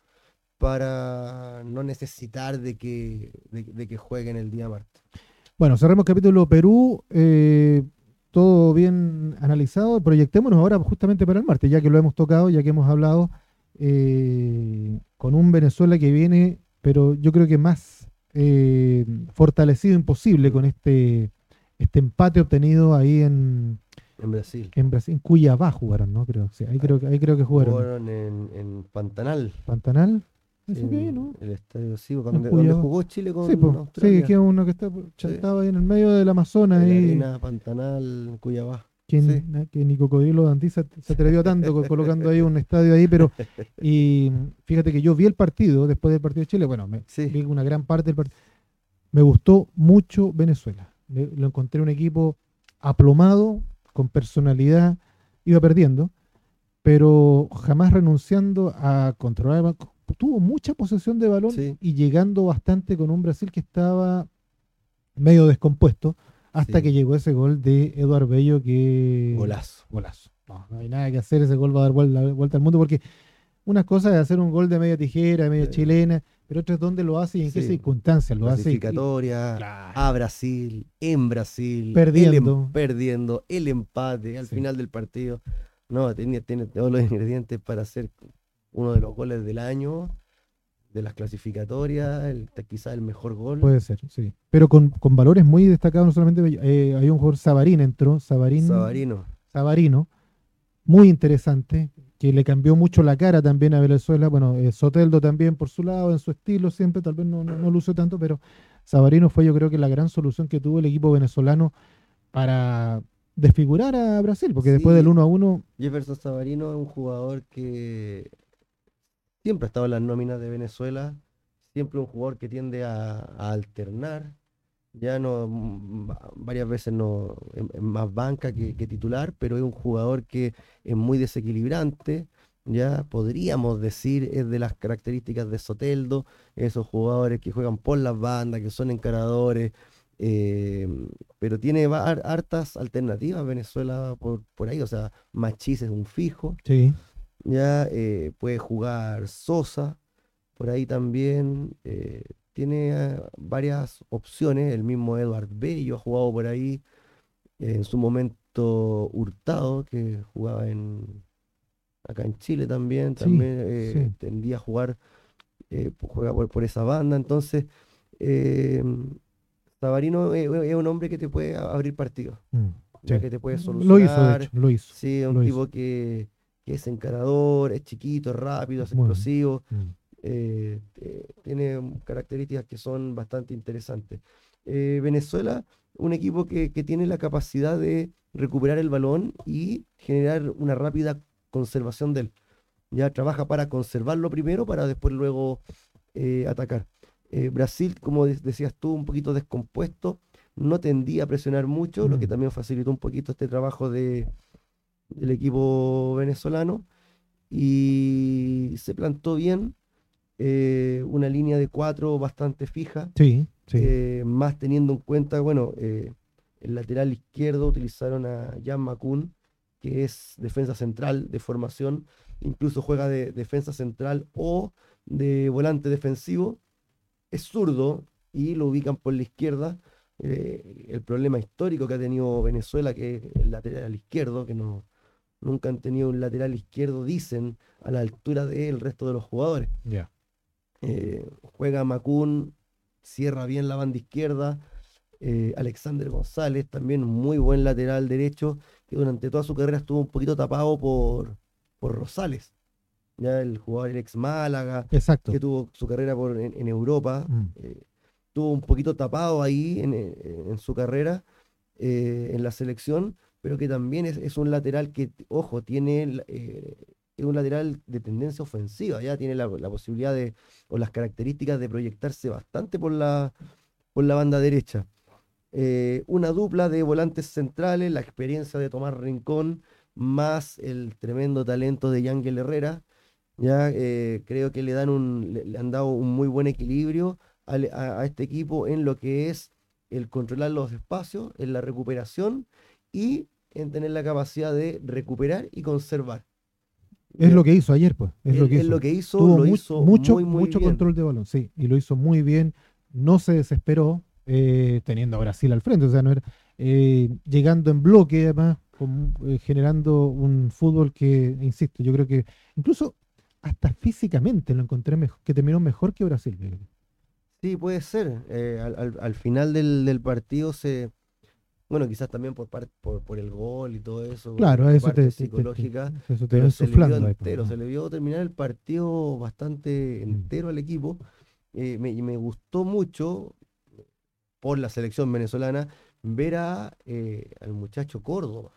para no necesitar de que, de, de que jueguen el día martes. Bueno, cerremos capítulo Perú. eh, todo bien analizado. Proyectémonos ahora justamente para el martes, ya que lo hemos tocado, ya que hemos hablado eh, con un Venezuela que viene, pero yo creo que más eh, fortalecido imposible con este, este empate obtenido ahí en, En Brasil. en Brasil, en Cuyabá jugaron, ¿no? Creo, sí, ahí creo que ahí creo que jugaron. Jugaron en, en Pantanal. Pantanal. Eso en que, ¿no? El estadio sí, donde, Cuyabá. donde jugó Chile con Sí, po, sí, Australia. que es uno que está chantado ahí en el medio del Amazonas. La arena Pantanal, Cuyabá. que, Sí. ni- que ni Cocodrilo Dandí se, se atrevió tanto co- colocando ahí un estadio ahí, pero y fíjate que yo vi el partido después del partido de Chile, bueno, me, Sí. vi una gran parte del partido. Me gustó mucho Venezuela. Me- lo encontré un equipo aplomado, con personalidad, iba perdiendo, pero jamás renunciando a controlar. Tuvo mucha posesión de balón Sí. y llegando bastante con un Brasil que estaba medio descompuesto hasta Sí. que llegó ese gol de Eduardo Bello que Golazo. golazo. No, no hay nada que hacer, ese gol va a dar vuelta, vuelta al mundo porque una cosa es hacer un gol de media tijera, de media Sí. chilena, pero otra es dónde lo hace y en qué circunstancias lo hace. y- Clasificatoria. Claro. a Brasil, en Brasil, Perdiendo. el em- perdiendo, el empate al final del partido. No, tiene, tiene todos los ingredientes para hacer uno de los goles del año, de las clasificatorias, el, quizás el mejor gol. Puede ser, sí. Pero con, con valores muy destacados, no solamente eh, hay un jugador Sabarín entró, Sabarín, Sabarino. Sabarino, muy interesante, que le cambió mucho la cara también a Venezuela. Bueno, eh, Soteldo también por su lado, en su estilo siempre, tal vez no, no, no lució tanto, pero Sabarino fue yo creo que la gran solución que tuvo el equipo venezolano para desfigurar a Brasil, porque después del 1 a 1, Jefferson Sabarino es un jugador que siempre ha estado en las nóminas de Venezuela, siempre un jugador que tiende a, alternar, ya no mm, va- varias veces no es más banca que, titular, pero es un jugador que es muy desequilibrante, ya podríamos decir es de las características de Soteldo, esos jugadores que juegan por las bandas, que son encaradores, eh, pero tiene hartas alternativas Venezuela por, por ahí, o sea, Machís es un fijo, sí, ya eh, puede jugar Sosa, por ahí también eh, tiene eh, varias opciones, el mismo Eduard Bello ha jugado por ahí, en su momento Hurtado, que jugaba en acá en Chile también, Sí, también eh, sí. tendía a jugar, juega por, por esa banda, entonces Sabarino es un hombre que te puede abrir partidos, mm, sí. que te puede Lo hizo, de solucionar. hecho, lo hizo. Sí, es un Lo tipo hizo. que, que es encarador, es chiquito, es rápido, es explosivo, Mm. eh, eh, tiene características que son bastante interesantes. Eh, Venezuela, un equipo que, que tiene la capacidad de recuperar el balón y generar una rápida conservación de él. Ya trabaja para conservarlo primero para después luego atacar. Brasil, como de- decías tú, un poquito descompuesto, no tendía a presionar mucho, lo que Mm. también facilitó un poquito este trabajo de, del equipo venezolano y se plantó bien, eh, una línea de cuatro bastante fija, Sí, sí. eh, más teniendo en cuenta, bueno, eh, el lateral izquierdo utilizaron a Jan Macun, que es defensa central de formación, incluso juega de defensa central o de volante defensivo, es zurdo y lo ubican por la izquierda. el problema histórico que ha tenido Venezuela, que es el lateral izquierdo, que no, nunca han tenido un lateral izquierdo, dicen, a la altura del resto de los jugadores. Eh, juega Macún, cierra bien la banda izquierda. eh, Alexander González, también muy buen lateral derecho, que durante toda su carrera estuvo un poquito tapado por, por Rosales. Ya el jugador el ex Málaga, Exacto. que tuvo su carrera por, en, en Europa. Mm. eh, estuvo un poquito tapado ahí en, en su carrera en la selección, pero que también es, es un lateral que, ojo, tiene eh, es un lateral de tendencia ofensiva, ya tiene la, posibilidad de, o las características de proyectarse bastante por la, por la banda derecha. eh, una dupla de volantes centrales, la experiencia de Tomás Rincón, más el tremendo talento de Yangel Herrera. Ya eh, creo que le, dan un, le, han dado un muy buen equilibrio a, este equipo en lo que es el controlar los espacios, en la recuperación y en tener la capacidad de recuperar y conservar. Es lo que hizo ayer, pues. Es, lo, que hizo. lo que hizo. lo hizo mucho, muy, mucho control de balón, sí. Y lo hizo muy bien. No se desesperó, eh, teniendo a Brasil al frente. O sea, no era. Eh, llegando en bloque, además, eh, generando un fútbol que, insisto, yo creo que incluso hasta físicamente lo encontré mejor, que terminó mejor que Brasil. Sí, puede ser. al, final del partido se bueno, quizás también por, por, por el gol y todo eso. Claro, eso parte psicológica. eso te se le vio entero, se le vio terminar el partido bastante mm. entero al equipo. Eh, me gustó mucho, por la selección venezolana, ver a, eh, al muchacho Córdoba,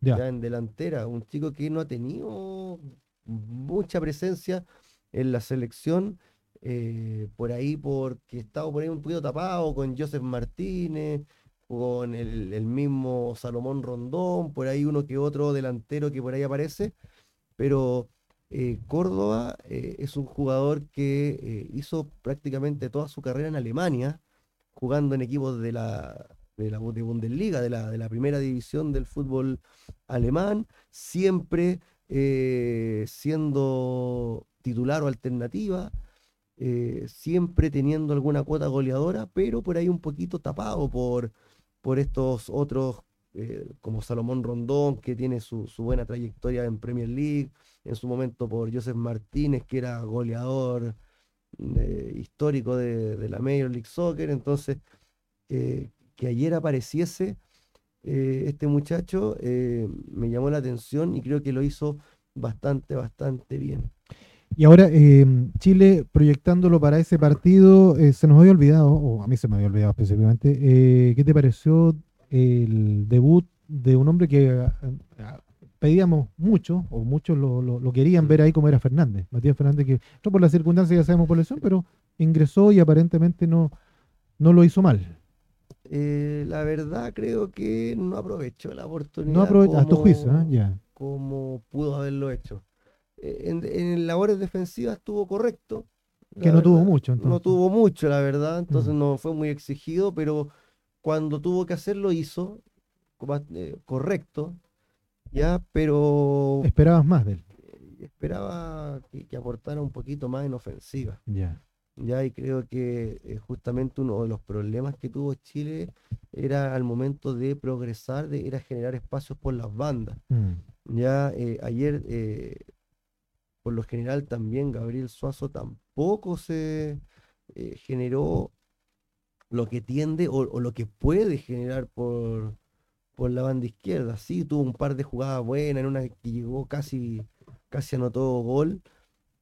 ya. en delantera, un chico que no ha tenido mucha presencia en la selección, eh, por ahí porque estaba por ahí un poquito tapado con Joseph Martínez, con el, mismo Salomón Rondón, por ahí uno que otro delantero que por ahí aparece, pero eh, Córdoba eh, es un jugador que eh, hizo prácticamente toda su carrera en Alemania, jugando en equipos de la, de la Bundesliga, de la, de la primera división del fútbol alemán, siempre siendo titular o alternativa. siempre teniendo alguna cuota goleadora, pero por ahí un poquito tapado por, por estos otros eh, como Salomón Rondón, que tiene su, buena trayectoria en Premier League, en su momento por Joseph Martínez, que era goleador eh, histórico de, la Major League Soccer. Entonces, que ayer apareciese eh, este muchacho me llamó la atención y creo que lo hizo bastante, bastante bien. Y ahora, em, Chile, proyectándolo para ese partido, eh, se nos había olvidado, o a mí se me había olvidado específicamente, eh, ¿qué te pareció el debut de un hombre que ah, ah, pedíamos mucho, o muchos lo, querían ver ahí como era Fernández? Matías Fernández, que no por las circunstancias ya sabemos por lesión, pero ingresó y aparentemente no, no lo hizo mal. Eh, la verdad creo que no aprovechó la oportunidad. No aprovechó, a tu juicio, ya. Como pudo haberlo hecho. Eh, en, labores defensivas estuvo correcto. Que no tuvo mucho. No tuvo mucho, la verdad. Entonces mm. no fue muy exigido, pero cuando tuvo que hacerlo hizo eh, correcto. Ya, pero. Esperabas más de él. Eh, esperaba que, aportara un poquito más en ofensiva. Ya. Ya, y creo que justamente uno de los problemas que tuvo Chile era al momento de progresar, de, era generar espacios por las bandas. Mm. Ya, ayer por lo general también Gabriel Suazo tampoco se eh, generó lo que tiende o, lo que puede generar por, por la banda izquierda. Sí, tuvo un par de jugadas buenas, en una que llegó casi, casi anotó gol,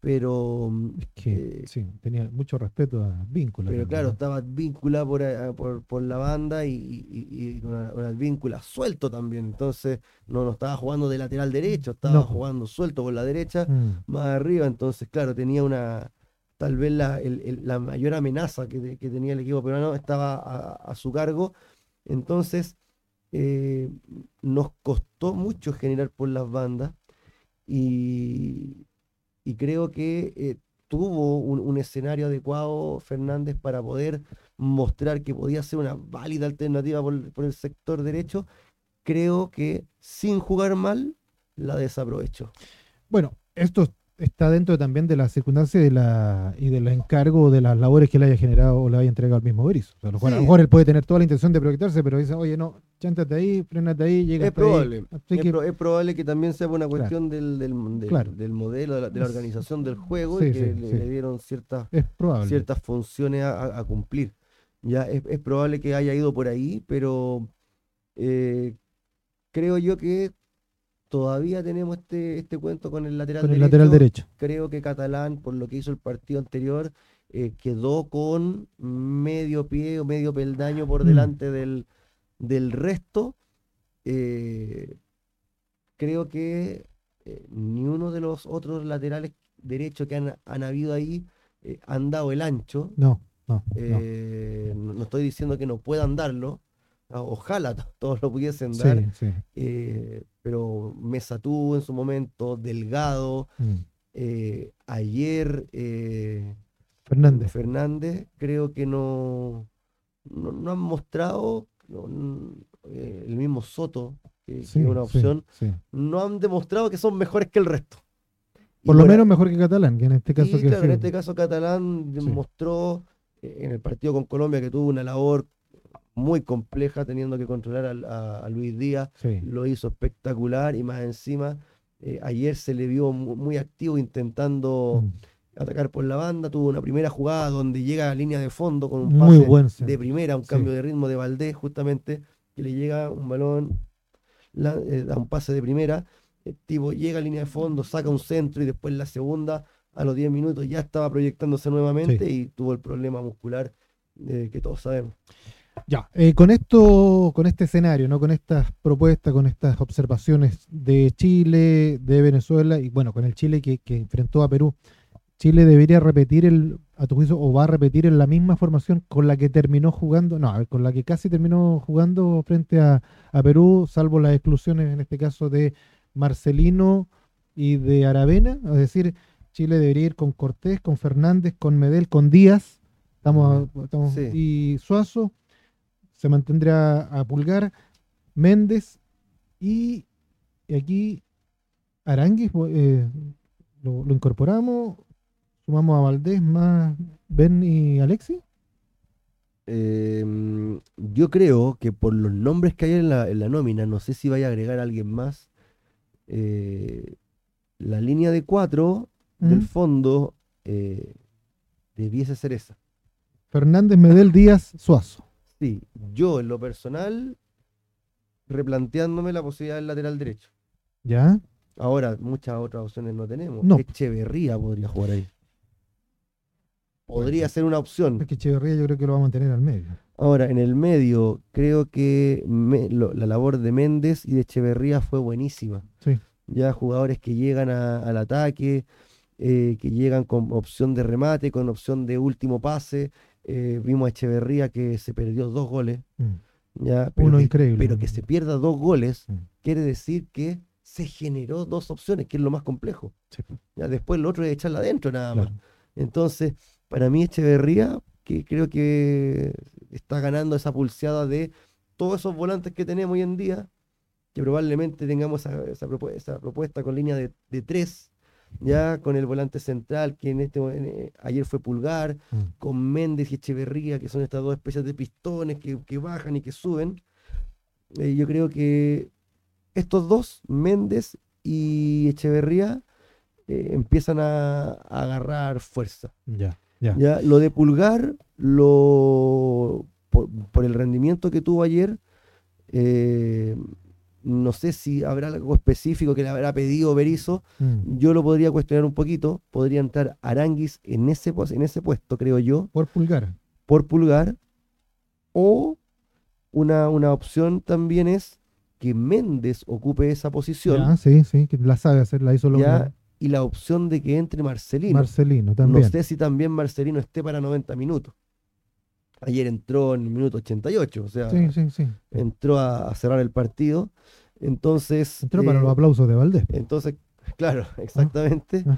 pero... Mm, es que, eh, sí, tenía mucho respeto a Víncula. Pero claro, estaba Víncula por, por, la banda y, y, con Víncula suelto también. Entonces, no, no estaba jugando de lateral derecho, estaba jugando suelto por la derecha, mm. más arriba. Entonces, claro, tenía una... Tal vez la, la mayor amenaza que, que, tenía el equipo peruano estaba a, su cargo. Entonces, eh, nos costó mucho generar por las bandas. Y, y creo que eh, tuvo un, escenario adecuado Fernández para poder mostrar que podía ser una válida alternativa por, el sector derecho. Creo que sin jugar mal la desaprovechó. Bueno, esto está dentro también de las circunstancias de la, y del encargo de las labores que le haya generado o le haya entregado al mismo Berizzo. a lo mejor él puede tener toda la intención de proyectarse, pero dice, oye, no, chántate ahí, frénate ahí, llega es probable. Es, probable que también sea una cuestión del, del, del, modelo, de la, organización del juego y que le, dieron ciertas, ciertas funciones a, cumplir. Ya es, probable que haya ido por ahí, pero eh, creo yo que todavía tenemos este, este cuento con el lateral, derecho. lateral derecho. Creo que Catalán, por lo que hizo el partido anterior, eh, quedó con medio pie o medio peldaño por mm. delante del, del resto. Eh, creo que eh, ni uno de los otros laterales derechos que han, han habido ahí han dado el ancho. No, no, no. no estoy diciendo que no puedan darlo, Ojalá todos lo pudiesen dar. Sí, sí. eh, pero Mesa tuvo en su momento, Delgado. Mm. eh, ayer eh, Fernández. Fernández creo que no, no, no han mostrado, no, el mismo Soto, que, Sí, es una opción, no han demostrado que son mejores que el resto. Y Por lo menos mejor que Catalán, que en este caso y que claro, en este caso Catalán demostró en el partido con Colombia que tuvo una labor muy compleja teniendo que controlar a, a Luis Díaz, Sí. lo hizo espectacular y más encima eh, ayer se le vio mu- muy activo intentando Mm. atacar por la banda, tuvo una primera jugada donde llega a línea de fondo con un pase buen de primera, un Sí. cambio de ritmo de Valdés justamente, que le llega un balón, la- eh, da un pase de primera, el tipo llega a línea de fondo, saca un centro y después la segunda, a los 10 minutos ya estaba proyectándose nuevamente y tuvo el problema muscular eh, que todos sabemos. Ya, eh, con esto, con este escenario, ¿no? Con estas propuestas, con estas observaciones de Chile, de Venezuela, y bueno, con el Chile que, que enfrentó a Perú, Chile debería repetir el, a tu juicio, o va a repetir en la misma formación con la que terminó jugando, no, a ver, con la que casi terminó jugando frente a, a Perú, salvo las exclusiones en este caso de Marcelino y de Aravena, es decir, Chile debería ir con Cortés, con Fernández, con Medel, con Díaz, estamos, estamos Sí. y Suazo, se mantendrá a Pulgar, Méndez y, aquí Aranguis eh, lo, lo incorporamos, sumamos a Valdés más Ben y Alexi. Eh, yo creo que por los nombres que hay en la, en la nómina, no sé si vaya a agregar a alguien más, eh, la línea de cuatro del fondo eh, debiese ser esa. Fernández, Medel, Díaz, Suazo. Sí, yo en lo personal, replanteándome la posibilidad del lateral derecho. ¿Ya? Ahora, muchas otras opciones no tenemos. No. Echeverría podría jugar ahí. Podría ser una opción. Es que Echeverría yo creo que lo va a mantener al medio. Ahora, en el medio, creo que me- lo- la labor de Méndez y de Echeverría fue buenísima. Sí. Ya jugadores que llegan a- al ataque, eh, que llegan con opción de remate, con opción de último pase. Eh, vimos a Echeverría que se perdió dos goles. Mm. Ya, pero Uno que- increíble. Pero que se pierda dos goles Mm. quiere decir que se generó dos opciones, que es lo más complejo. Sí, Ya, después lo otro es echarla adentro nada más. Entonces, para mí Echeverría, que creo que está ganando esa pulseada de todos esos volantes que tenemos hoy en día, que probablemente tengamos esa, esa propu- esa propuesta con línea de, de tres, ya con el volante central, que en este en, eh, ayer fue Pulgar, Mm. con Méndez y Echeverría, que son estas dos especies de pistones que, que bajan y que suben. Eh, yo creo que estos dos, Méndez y Echeverría, eh, empiezan a, a agarrar fuerza. Ya, ya. Ya, lo de Pulgar, lo, por, por el rendimiento que tuvo ayer, eh, no sé si habrá algo específico que le habrá pedido Berizzo. Mm. Yo lo podría cuestionar un poquito. Podría entrar Aranguis en ese, en ese puesto, creo yo, Por pulgar. por Pulgar. O una, una opción también es que Méndez ocupe esa posición. Ya, sí, sí, que la sabe hacer, la hizo lo ya, y la opción de que entre Marcelino. Marcelino también. No sé si también Marcelino esté para 90 minutos. Ayer entró en el minuto 88, o sea, Sí, sí, sí. entró a, a cerrar el partido. Entonces, Entró para eh, los aplausos de Valdés. entonces, claro, exactamente. Ah.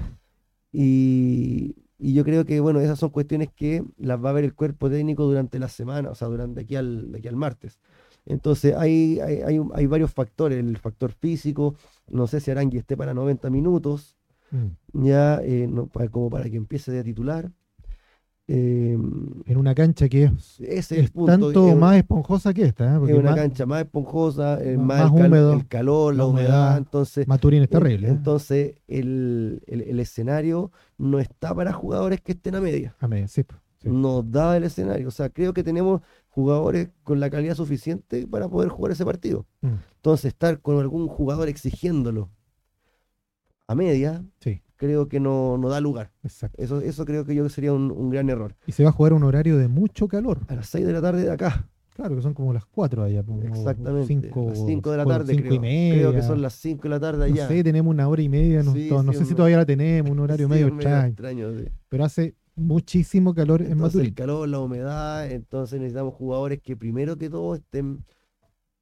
Y, y yo creo que, bueno, esas son cuestiones que las va a ver el cuerpo técnico durante la semana, o sea, durante aquí al, de aquí al martes. Entonces, hay, hay, hay, varios factores, el factor físico, no sé si Arangui esté para 90 minutos, Mm. ya eh, no, como para que empiece de titular. Eh, En una cancha que es, ese es el es punto. tanto es más esponjosa que esta, ¿eh? es una cancha más esponjosa, eh, más más, el, cal- húmedo, el calor, la humedad, humedad. entonces Maturín es terrible. ¿eh? Entonces, el, el- el escenario no está para jugadores que estén a media. A media, sí, sí. Nos da el escenario. O sea, creo que tenemos jugadores con la calidad suficiente para poder jugar ese partido. Mm. Entonces, estar con algún jugador exigiéndolo a media, Sí, creo que no, no da lugar. exacto. Eso, eso creo que yo sería un, un gran error. Y se va a jugar un horario de mucho calor. A las 6 de la tarde de acá. Claro, que son como las 4 allá. Exactamente. Cinco, las 5 de la tarde, creo. y media. Creo que son las 5 de la tarde allá. No sé, tenemos una hora y media. No, Sí, no sé si todavía la tenemos, un horario Sí, medio extraño. Pero hace muchísimo calor en Entonces, el calor, la humedad, entonces necesitamos jugadores que primero que todo estén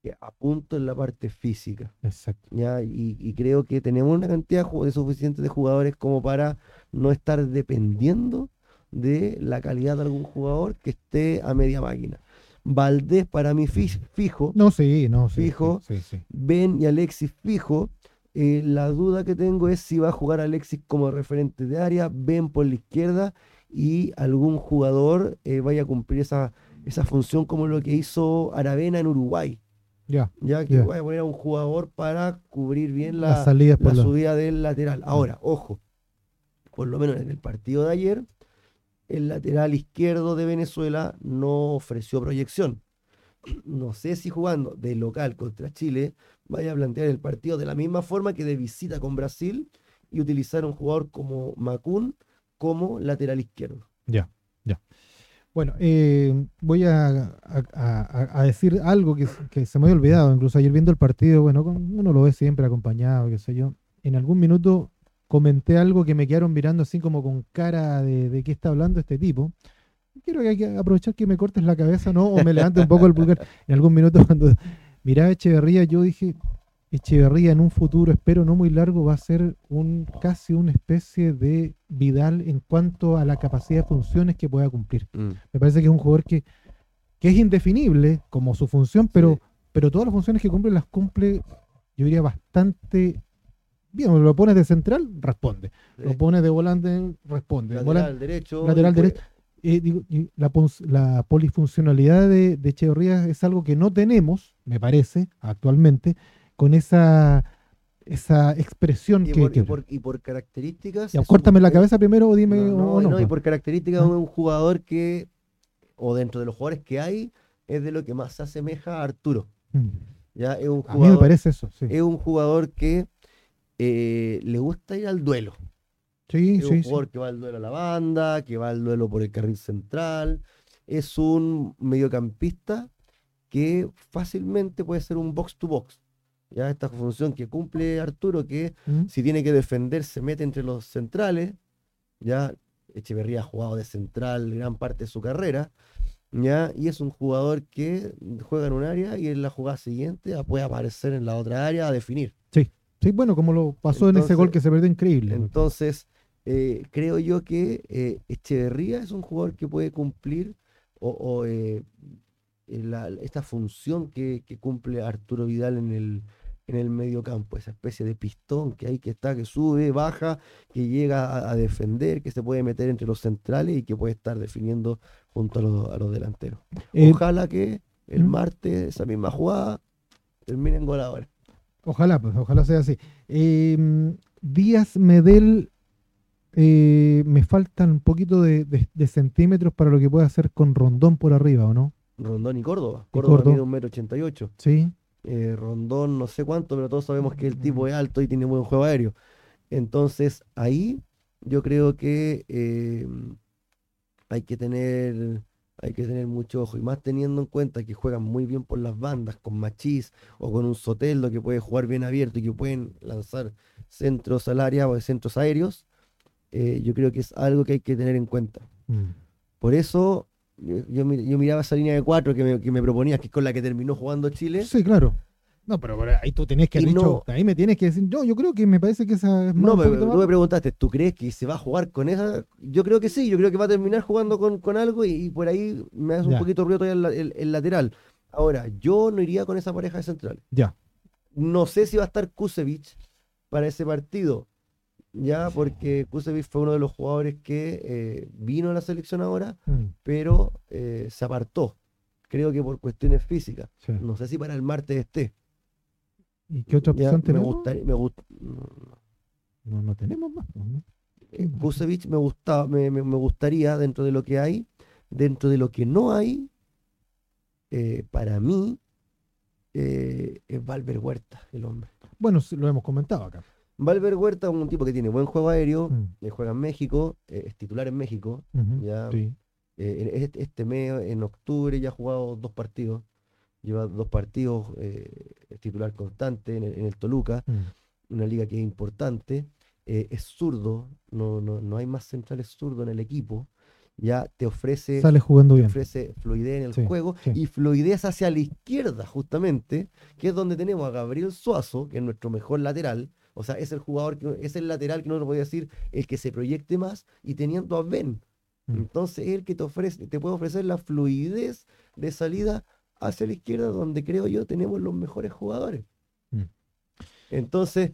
que apunto en la parte física. Exacto. ¿ya? Y, y creo que tenemos una cantidad de suficiente de jugadores como para no estar dependiendo de la calidad de algún jugador que esté a media máquina. Valdés para mí fi- fijo, No, sí, no, sí. Fijo. Sí, sí. Ben y Alexis fijo. Eh, la duda que tengo es si va a jugar Alexis como referente de área, Ben por la izquierda y algún jugador eh, vaya a cumplir esa, esa función como lo que hizo Aravena en Uruguay. Ya. Ya que vaya a poner a un jugador para cubrir bien la, por la la- subida del lateral. Ahora, ojo, por lo menos en el partido de ayer, el lateral izquierdo de Venezuela no ofreció proyección. No sé si jugando de local contra Chile vaya a plantear el partido de la misma forma que de visita con Brasil y utilizar un jugador como Macún como lateral izquierdo. Ya, ya. Bueno, eh, voy a, decir algo que, se me había olvidado. Incluso ayer viendo el partido, bueno, uno lo ve siempre acompañado, qué sé yo. En algún minuto comenté algo que me quedaron mirando así como con cara de, de qué está hablando este tipo. Quiero que, hay que aprovechar que me cortes la cabeza, ¿no? O me levante un poco el pulgar. En algún minuto cuando miraba a Echeverría, yo dije, Echeverría en un futuro, espero no muy largo, va a ser un casi una especie de Vidal en cuanto a la capacidad de funciones que pueda cumplir. Me parece que es un jugador que, que es indefinible como su función, pero, Sí. pero todas las funciones que cumple las cumple, yo diría, bastante bien. Lo pones de central, responde. Lo pones de volante, responde. Lateral Volante- derecho. lateral derecho. eh, digo, la, la polifuncionalidad de, de Echeverría es algo que no tenemos, me parece, actualmente, con esa, esa expresión Y que... por, y por- y por características. Ya, un- córtame la cabeza primero o dime No, o- no, no. y pues. por características Ah. es un jugador que, o dentro de los jugadores que hay, es de lo que más se asemeja a Arturo. Mm. Ya es un A mí me jugador, parece eso, sí. es un jugador que eh, le gusta ir al duelo. Sí, Es un sí. jugador que va al duelo a la banda, que va al duelo por el carril central. Es un mediocampista que fácilmente puede ser un box to box. Ya esta función que cumple Arturo, que Mm. si tiene que defender, se mete entre los centrales. Ya Echeverría ha jugado de central gran parte de su carrera. Ya, y es un jugador que juega en un área y en la jugada siguiente puede aparecer en la otra área a definir. Sí, bueno, como lo pasó en ese gol que se perdió increíble. Entonces, eh, creo yo que eh, Echeverría es un jugador que puede cumplir o, o, eh, eh, la- esta función que, que cumple Arturo Vidal en el, en el medio campo, esa especie de pistón que hay que está, que sube, baja, que llega a, a defender, que se puede meter entre los centrales y que puede estar definiendo junto a los, a los delanteros. Eh, Ojalá que el ¿Mm? martes esa misma jugada termine en gol ahora. Ojalá, pues, ojalá sea así. Eh, Díaz Medel, eh, me faltan un poquito de, de- de centímetros para lo que pueda hacer con Rondón por arriba, ¿o no? Rondón y Córdoba. Córdoba Córdoba. mide un metro ochenta y ocho. Sí. Eh, Rondón no sé cuánto, pero todos sabemos que el tipo es alto y tiene buen juego aéreo. Entonces ahí yo creo que eh, hay que tener hay que tener mucho ojo y más teniendo en cuenta que juegan muy bien por las bandas con Machís o con un Soteldo que puede jugar bien abierto y que pueden lanzar centros al área o de centros aéreos. eh, yo creo que es algo que hay que tener en cuenta. Mm. Por eso yo, yo mi- yo miraba esa línea de cuatro que me, que me proponías, que es con la que terminó jugando Chile. Sí, claro. No, pero ahí tú tenés que haber dicho, no- ahí me tienes que decir, no, yo creo que me parece que esa es más, No, pero tú me preguntaste, ¿tú crees que se va a jugar con esa? Yo creo que sí, yo creo que va a terminar jugando con, con algo y, y por ahí me hace un poquito ruido todavía el, el- el lateral. Ahora, yo no iría con esa pareja de central. Ya. No sé si va a estar Kusevich para ese partido, ya, porque Kusevich fue uno de los jugadores que eh, vino a la selección ahora, Mm, pero eh, se apartó. Creo que por cuestiones físicas. sí. No sé si para el martes esté. ¿Y qué otra Ya, opción me tenemos? gustaría, me gust- No, no tenemos más. pues, ¿no? Eh, Mm. Me, gusta, me, me- me gustaría, dentro de lo que hay, dentro de lo que no hay, para mí, es Valver Huerta, el hombre. Bueno, lo hemos comentado acá. Valver Huerta es un tipo que tiene buen juego aéreo, Mm, eh, juega en México, eh, es titular en México. Ya, sí. eh, en este, este mes, en octubre, ya ha jugado dos partidos. Lleva dos partidos, eh, es titular constante en el, en el Toluca, Mm. una liga que es importante. es zurdo, no, no, no hay más centrales zurdo en el equipo. ya te ofrece, Sale jugando te bien. ofrece fluidez en el Sí, juego sí. y fluidez hacia la izquierda, justamente, que es donde tenemos a Gabriel Suazo, que es nuestro mejor lateral. O sea, es el jugador, que, es el lateral que no lo podía decir, el que se proyecte más y teniendo a Ben. Mm. Entonces es el que te ofrece, te puede ofrecer la fluidez de salida hacia la izquierda, donde creo yo tenemos los mejores jugadores. Mm. Entonces,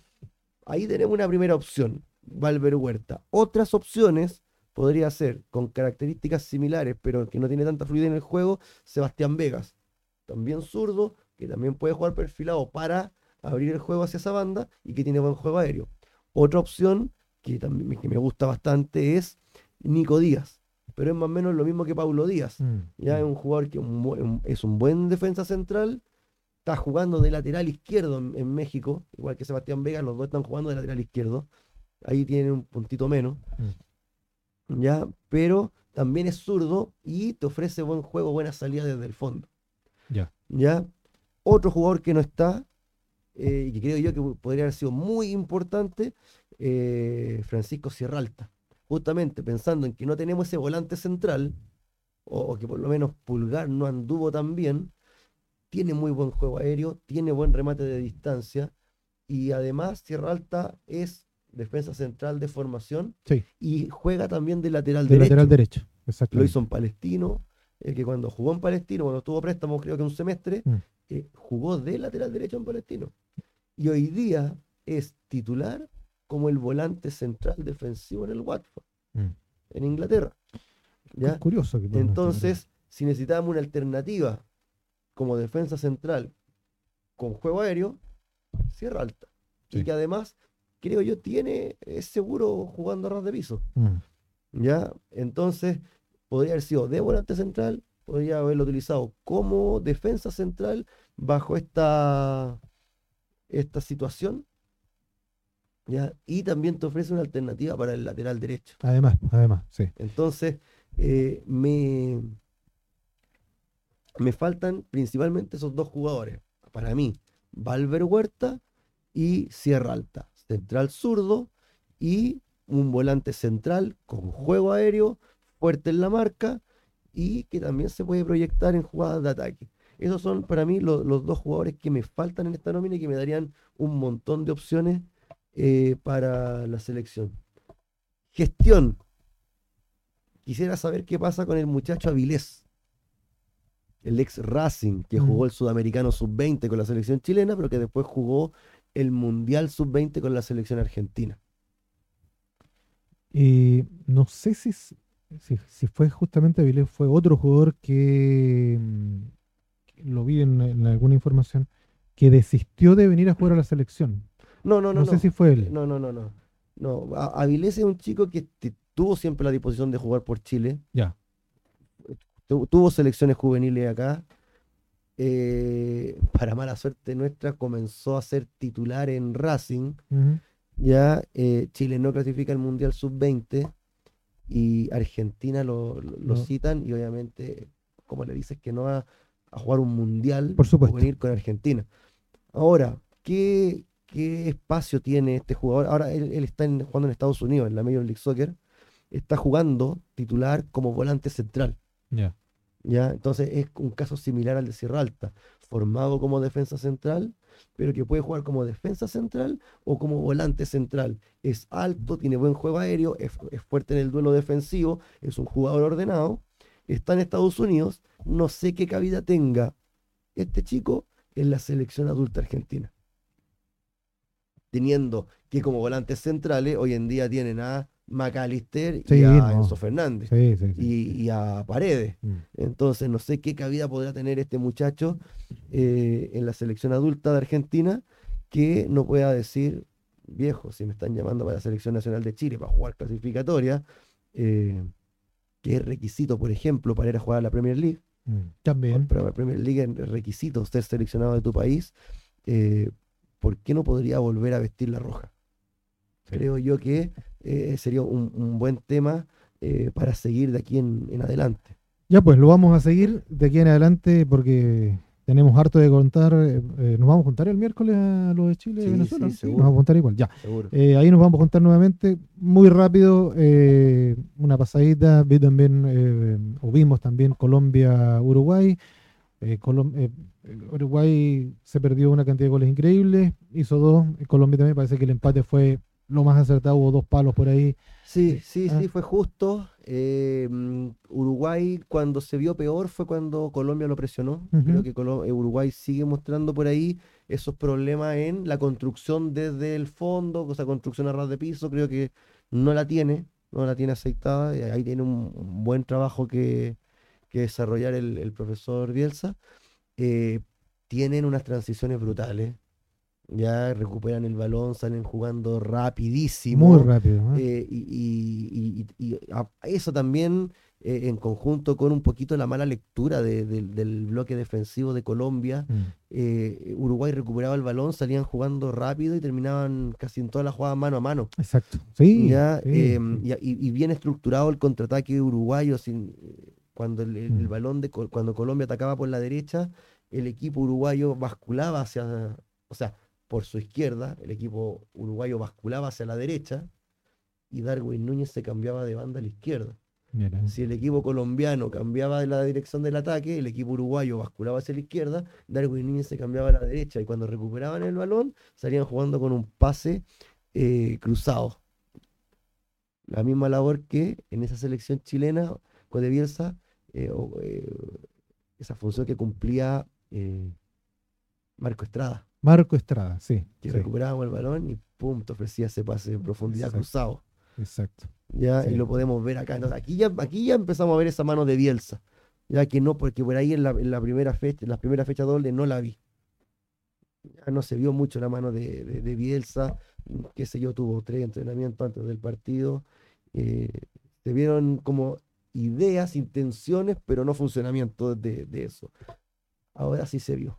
ahí tenemos una primera opción, Valver Huerta. Otras opciones podría ser con características similares, pero que no tiene tanta fluidez en el juego, Sebastián Vegas. También zurdo, que también puede jugar perfilado para abrir el juego hacia esa banda y que tiene buen juego aéreo. Otra opción que también me- que me gusta bastante es Nico Díaz, pero es más o menos lo mismo que Paulo Díaz. Mm, Ya es mm. un jugador que un bu- un- es un buen defensa central, está jugando de lateral izquierdo en, en México, igual que Sebastián Vega, los dos están jugando de lateral izquierdo. Ahí tiene un puntito menos. Ya, pero también es zurdo y te ofrece buen juego, buena salida desde el fondo. Ya. ¿ya? Otro jugador que no está, eh, y que creo yo que podría haber sido muy importante, eh, Francisco Sierralta. Justamente pensando en que no tenemos ese volante central, o, o que por lo menos Pulgar no anduvo tan bien, tiene muy buen juego aéreo, tiene buen remate de distancia, y además Sierralta es defensa central de formación Sí, y juega también de lateral de derecho. lateral derecho. Exacto. Lo hizo en Palestino, eh, que cuando jugó en Palestino, cuando tuvo préstamo, creo que un semestre, Mm. eh, jugó de lateral derecho en Palestino. Y hoy día es titular como el volante central defensivo en el Watford, Mm. en Inglaterra. ¿ya? Curioso que Entonces, si necesitábamos una alternativa como defensa central con juego aéreo, cierra alta. Y que además, creo yo, tiene, es seguro jugando a ras de piso. Mm. ¿Ya? Entonces, podría haber sido de volante central, podría haberlo utilizado como defensa central bajo esta, esta situación. ¿Ya? Y también te ofrece una alternativa para el lateral derecho. Además, además, sí. Entonces, eh, me, me faltan principalmente esos dos jugadores. Para mí, Valver Huerta y Sierra Alta. Central zurdo y un volante central con juego aéreo, fuerte en la marca y que también se puede proyectar en jugadas de ataque. Esos son para mí lo- los dos jugadores que me faltan en esta nómina y que me darían un montón de opciones eh, para la selección. Gestión. Quisiera saber qué pasa con el muchacho Avilés, el ex Racing, que Mm. jugó el Sudamericano Sub-20 con la selección chilena, pero que después jugó el Mundial Sub-20 con la selección argentina. Y no sé si, si, si fue justamente Avilés, fue otro jugador que, mm, que lo vi en, en alguna información, que desistió de venir a jugar a la selección. No, no, No, no. sé si fue él. No, no, no, no. No, A- Avilés es un chico que tuvo siempre la disposición de jugar por Chile. Ya. Tu- tuvo selecciones juveniles acá. eh, para mala suerte nuestra, comenzó a ser titular en Racing. Ya eh, Chile no clasifica el Mundial Sub-20 y Argentina lo, lo- lo No. citan y obviamente, como le dices, que no va a jugar un Mundial Por supuesto. venir con Argentina. Ahora, ¿qué, qué espacio tiene este jugador? Ahora él, él está en- jugando en Estados Unidos, en la Major League Soccer. Está jugando titular como volante central. Ya. ¿ya? Entonces es un caso similar al de Sierra Alta, formado como defensa central, pero que puede jugar como defensa central o como volante central. Es alto, tiene buen juego aéreo, es, es fuerte en el duelo defensivo, es un jugador ordenado, está en Estados Unidos, no sé qué cabida tenga este chico en la selección adulta argentina. Teniendo que como volantes centrales hoy en día tienen a McAllister y a no. Enzo Fernández Sí, sí, sí. y, y a Paredes. Mm. Entonces, no sé qué cabida podrá tener este muchacho eh, en la selección adulta de Argentina que no pueda decir, viejo, si me están llamando para la selección nacional de Chile para jugar clasificatoria, eh, que es requisito, por ejemplo, para ir a jugar a la Premier League. Mm. También. Para la Premier League es requisito ser seleccionado de tu país. eh, ¿Por qué no podría volver a vestir la roja? Sí. Creo yo que eh, sería un, un buen tema eh, para seguir de aquí en, en adelante. Ya pues, lo vamos a seguir de aquí en adelante porque tenemos harto de contar. eh, eh, nos vamos a juntar el miércoles a lo de Chile y Sí, Venezuela. sí, seguro. Nos vamos a juntar igual, ya. Seguro. Eh, ahí nos vamos a juntar nuevamente. Muy rápido, eh, una pasadita. Vi también, eh, o vimos también Colombia-Uruguay. Colom- Uruguay se perdió una cantidad de goles increíbles, hizo dos. Colombia también parece que el empate fue lo más acertado, hubo dos palos por ahí. Sí, sí, Ah. sí, fue justo. Eh, mm, Uruguay cuando se vio peor fue cuando Colombia lo presionó. Creo que Colo- eh, Uruguay sigue mostrando por ahí esos problemas en la construcción desde el fondo, o sea, construcción a ras de piso, creo que no la tiene, no la tiene aceitada. y Ahí tiene un, un buen trabajo que, que desarrollar el, el profesor Bielsa. Eh, tienen unas transiciones brutales. Ya recuperan el balón, salen jugando rapidísimo. Muy rápido. ¿eh? Eh, y, y- y- y a- eso también eh, en conjunto con un poquito la mala lectura de- del- del bloque defensivo de Colombia. Mm. eh, Uruguay recuperaba el balón, salían jugando rápido y terminaban casi en todas las jugadas mano a mano. Exacto. Sí. Ya, sí, em, y, bien estructurado el contraataque uruguayo. Sin, cuando el, Mm. balón de cuando Colombia atacaba por la derecha, el equipo uruguayo basculaba hacia, o sea, por su izquierda, el equipo uruguayo basculaba hacia la derecha y Darwin Núñez se cambiaba de banda a la izquierda. Mira. Si el equipo colombiano cambiaba de la dirección del ataque, el equipo uruguayo basculaba hacia la izquierda, Darwin Núñez se cambiaba a la derecha y cuando recuperaban el balón salían jugando con un pase eh, cruzado. La misma labor que en esa selección chilena con de Bielsa, eh, eh, esa función que cumplía Marco Estrada, Marco Estrada, sí. que sí, recuperábamos el balón y pum, te ofrecía ese pase en profundidad Exacto. cruzado. Exacto. ¿ya? Sí. Y lo podemos ver acá. Entonces, aquí ya, aquí ya empezamos a ver esa mano de Bielsa. Ya que no, porque por ahí en la, en la primera fecha, en la primera fecha doble no la vi. Ya no se vio mucho la mano de, de- de Bielsa. Qué sé yo, tuvo tres entrenamientos antes del partido. Eh, se vieron como ideas, intenciones, pero no funcionamiento de, de eso. Ahora sí se vio.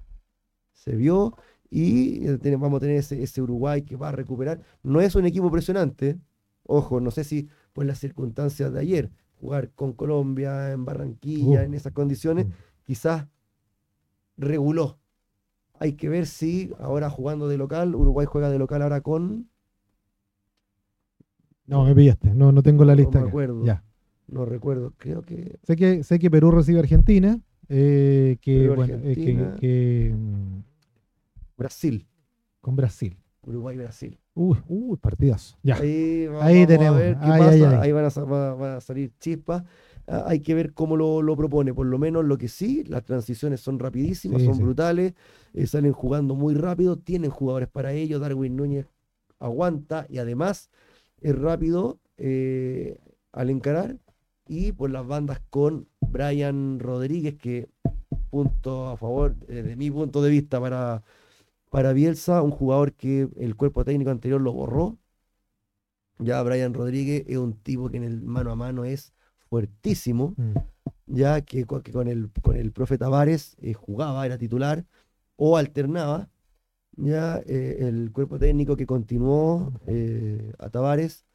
Se vio y eh, vamos a tener ese, ese Uruguay que va a recuperar. No es un equipo presionante. Ojo, no sé si por las circunstancias de ayer, jugar con Colombia en Barranquilla, Uh. en esas condiciones, quizás reguló. Hay que ver si ahora jugando de local, Uruguay juega de local ahora con, No, me pillaste. No, no tengo la No lista. me acá. acuerdo. Ya. no recuerdo, creo que Sé que, sé que Perú recibe a Argentina. eh, que, Perú, bueno, eh, que- Brasil, con Brasil. Uruguay-Brasil. Uy, uy, partidazo. Ya. Ahí, va- Ahí tenemos. a ver qué Ay, pasa. ay, ay. Ahí van a, va- van a salir chispas. Ah, hay que ver cómo lo, lo propone. Por lo menos lo que sí, las transiciones son rapidísimas, Sí, son sí. brutales, eh, salen jugando muy rápido, tienen jugadores para ello. Darwin Núñez aguanta y además es rápido eh, al encarar. Y por las bandas con Brian Rodríguez, que punto a favor, desde mi punto de vista, para, para Bielsa, un jugador que el cuerpo técnico anterior lo borró. Ya Brian Rodríguez es un tipo que en el mano a mano es fuertísimo, Mm. ya que, co- que con, el, con el profe Tavares eh, jugaba, era titular o alternaba. Ya eh, el cuerpo técnico que continuó eh, a Tavares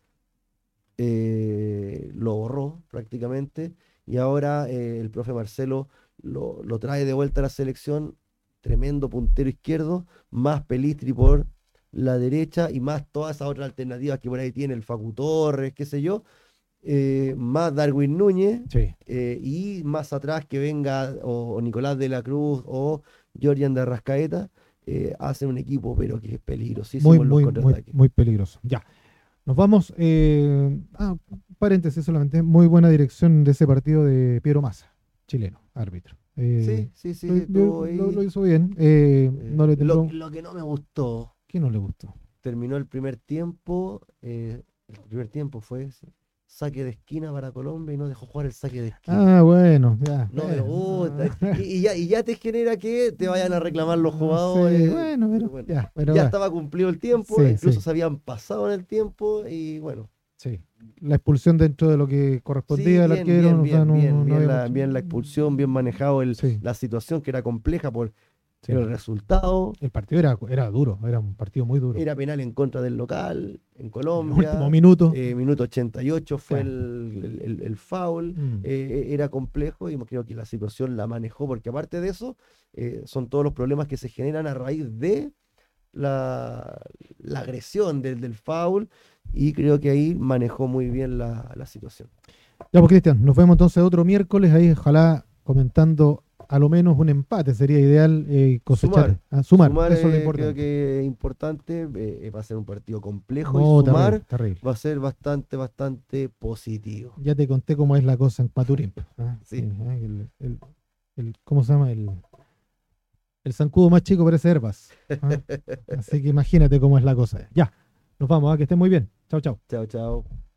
lo borró prácticamente y ahora el profe Marcelo lo, lo trae de vuelta a la selección, tremendo puntero izquierdo, más Pelistri por la derecha y más todas esas otras alternativas que por ahí tiene el Facu Torres, qué sé yo, eh, más Darwin Núñez Sí. eh, y más atrás que venga o, o Nicolás de la Cruz o Jordan de Arrascaeta, eh, hacen un equipo pero que es peligrosísimo Muy, en los muy, muy, muy peligroso. Ya. Nos vamos. ah, paréntesis solamente. Muy buena dirección de ese partido de Piero Massa, chileno, árbitro. Eh, Sí, sí, sí, lo, lo- lo- lo hizo bien. eh, Eh, no le lo, tembló. lo que no me gustó, ¿Qué no le gustó? terminó el primer tiempo, eh, el primer tiempo fue sí, saque de esquina para Colombia y no dejó jugar el saque de esquina. Ah, bueno, ya. no me gusta. Y, y ya, y ya te genera que te vayan a reclamar los Sí, jugadores. bueno, pero, Bueno, ya, pero ya estaba cumplido el tiempo, Sí, incluso sí. se habían pasado en el tiempo y bueno. Sí. La expulsión dentro de lo que correspondía al arquero. bien, no- no la, mucho- bien la expulsión, bien manejado el, Sí. la situación que era compleja por Sí. El resultado El partido era, era duro, era un partido muy duro. era penal en contra del local, en En el Colombia. último minuto. eh, minuto 88 fue el, el- el- el foul. Mm. eh, era complejo y creo que la situación la manejó, porque aparte de eso, eh, son todos los problemas que se generan a raíz de la, la agresión del, del foul y creo que ahí manejó muy bien la, la situación. Ya, pues Cristian, nos vemos entonces otro miércoles, ahí ojalá comentando a lo menos un empate, sería ideal eh, cosechar. Sumar. Ah, sumar, Sumar, eso es lo importante. creo que es importante, eh, eh, va a ser un partido complejo No, y sumar terrible, terrible. va a ser bastante, bastante positivo. Ya te conté cómo es la cosa en Paturín. ah, Sí. ah, el, el- el- ¿Cómo se llama? El, el zancudo más chico parece Herbas. Así que imagínate cómo es la cosa. Ya, nos vamos, ah, que estén muy bien. Chao, chao. Chao, chao.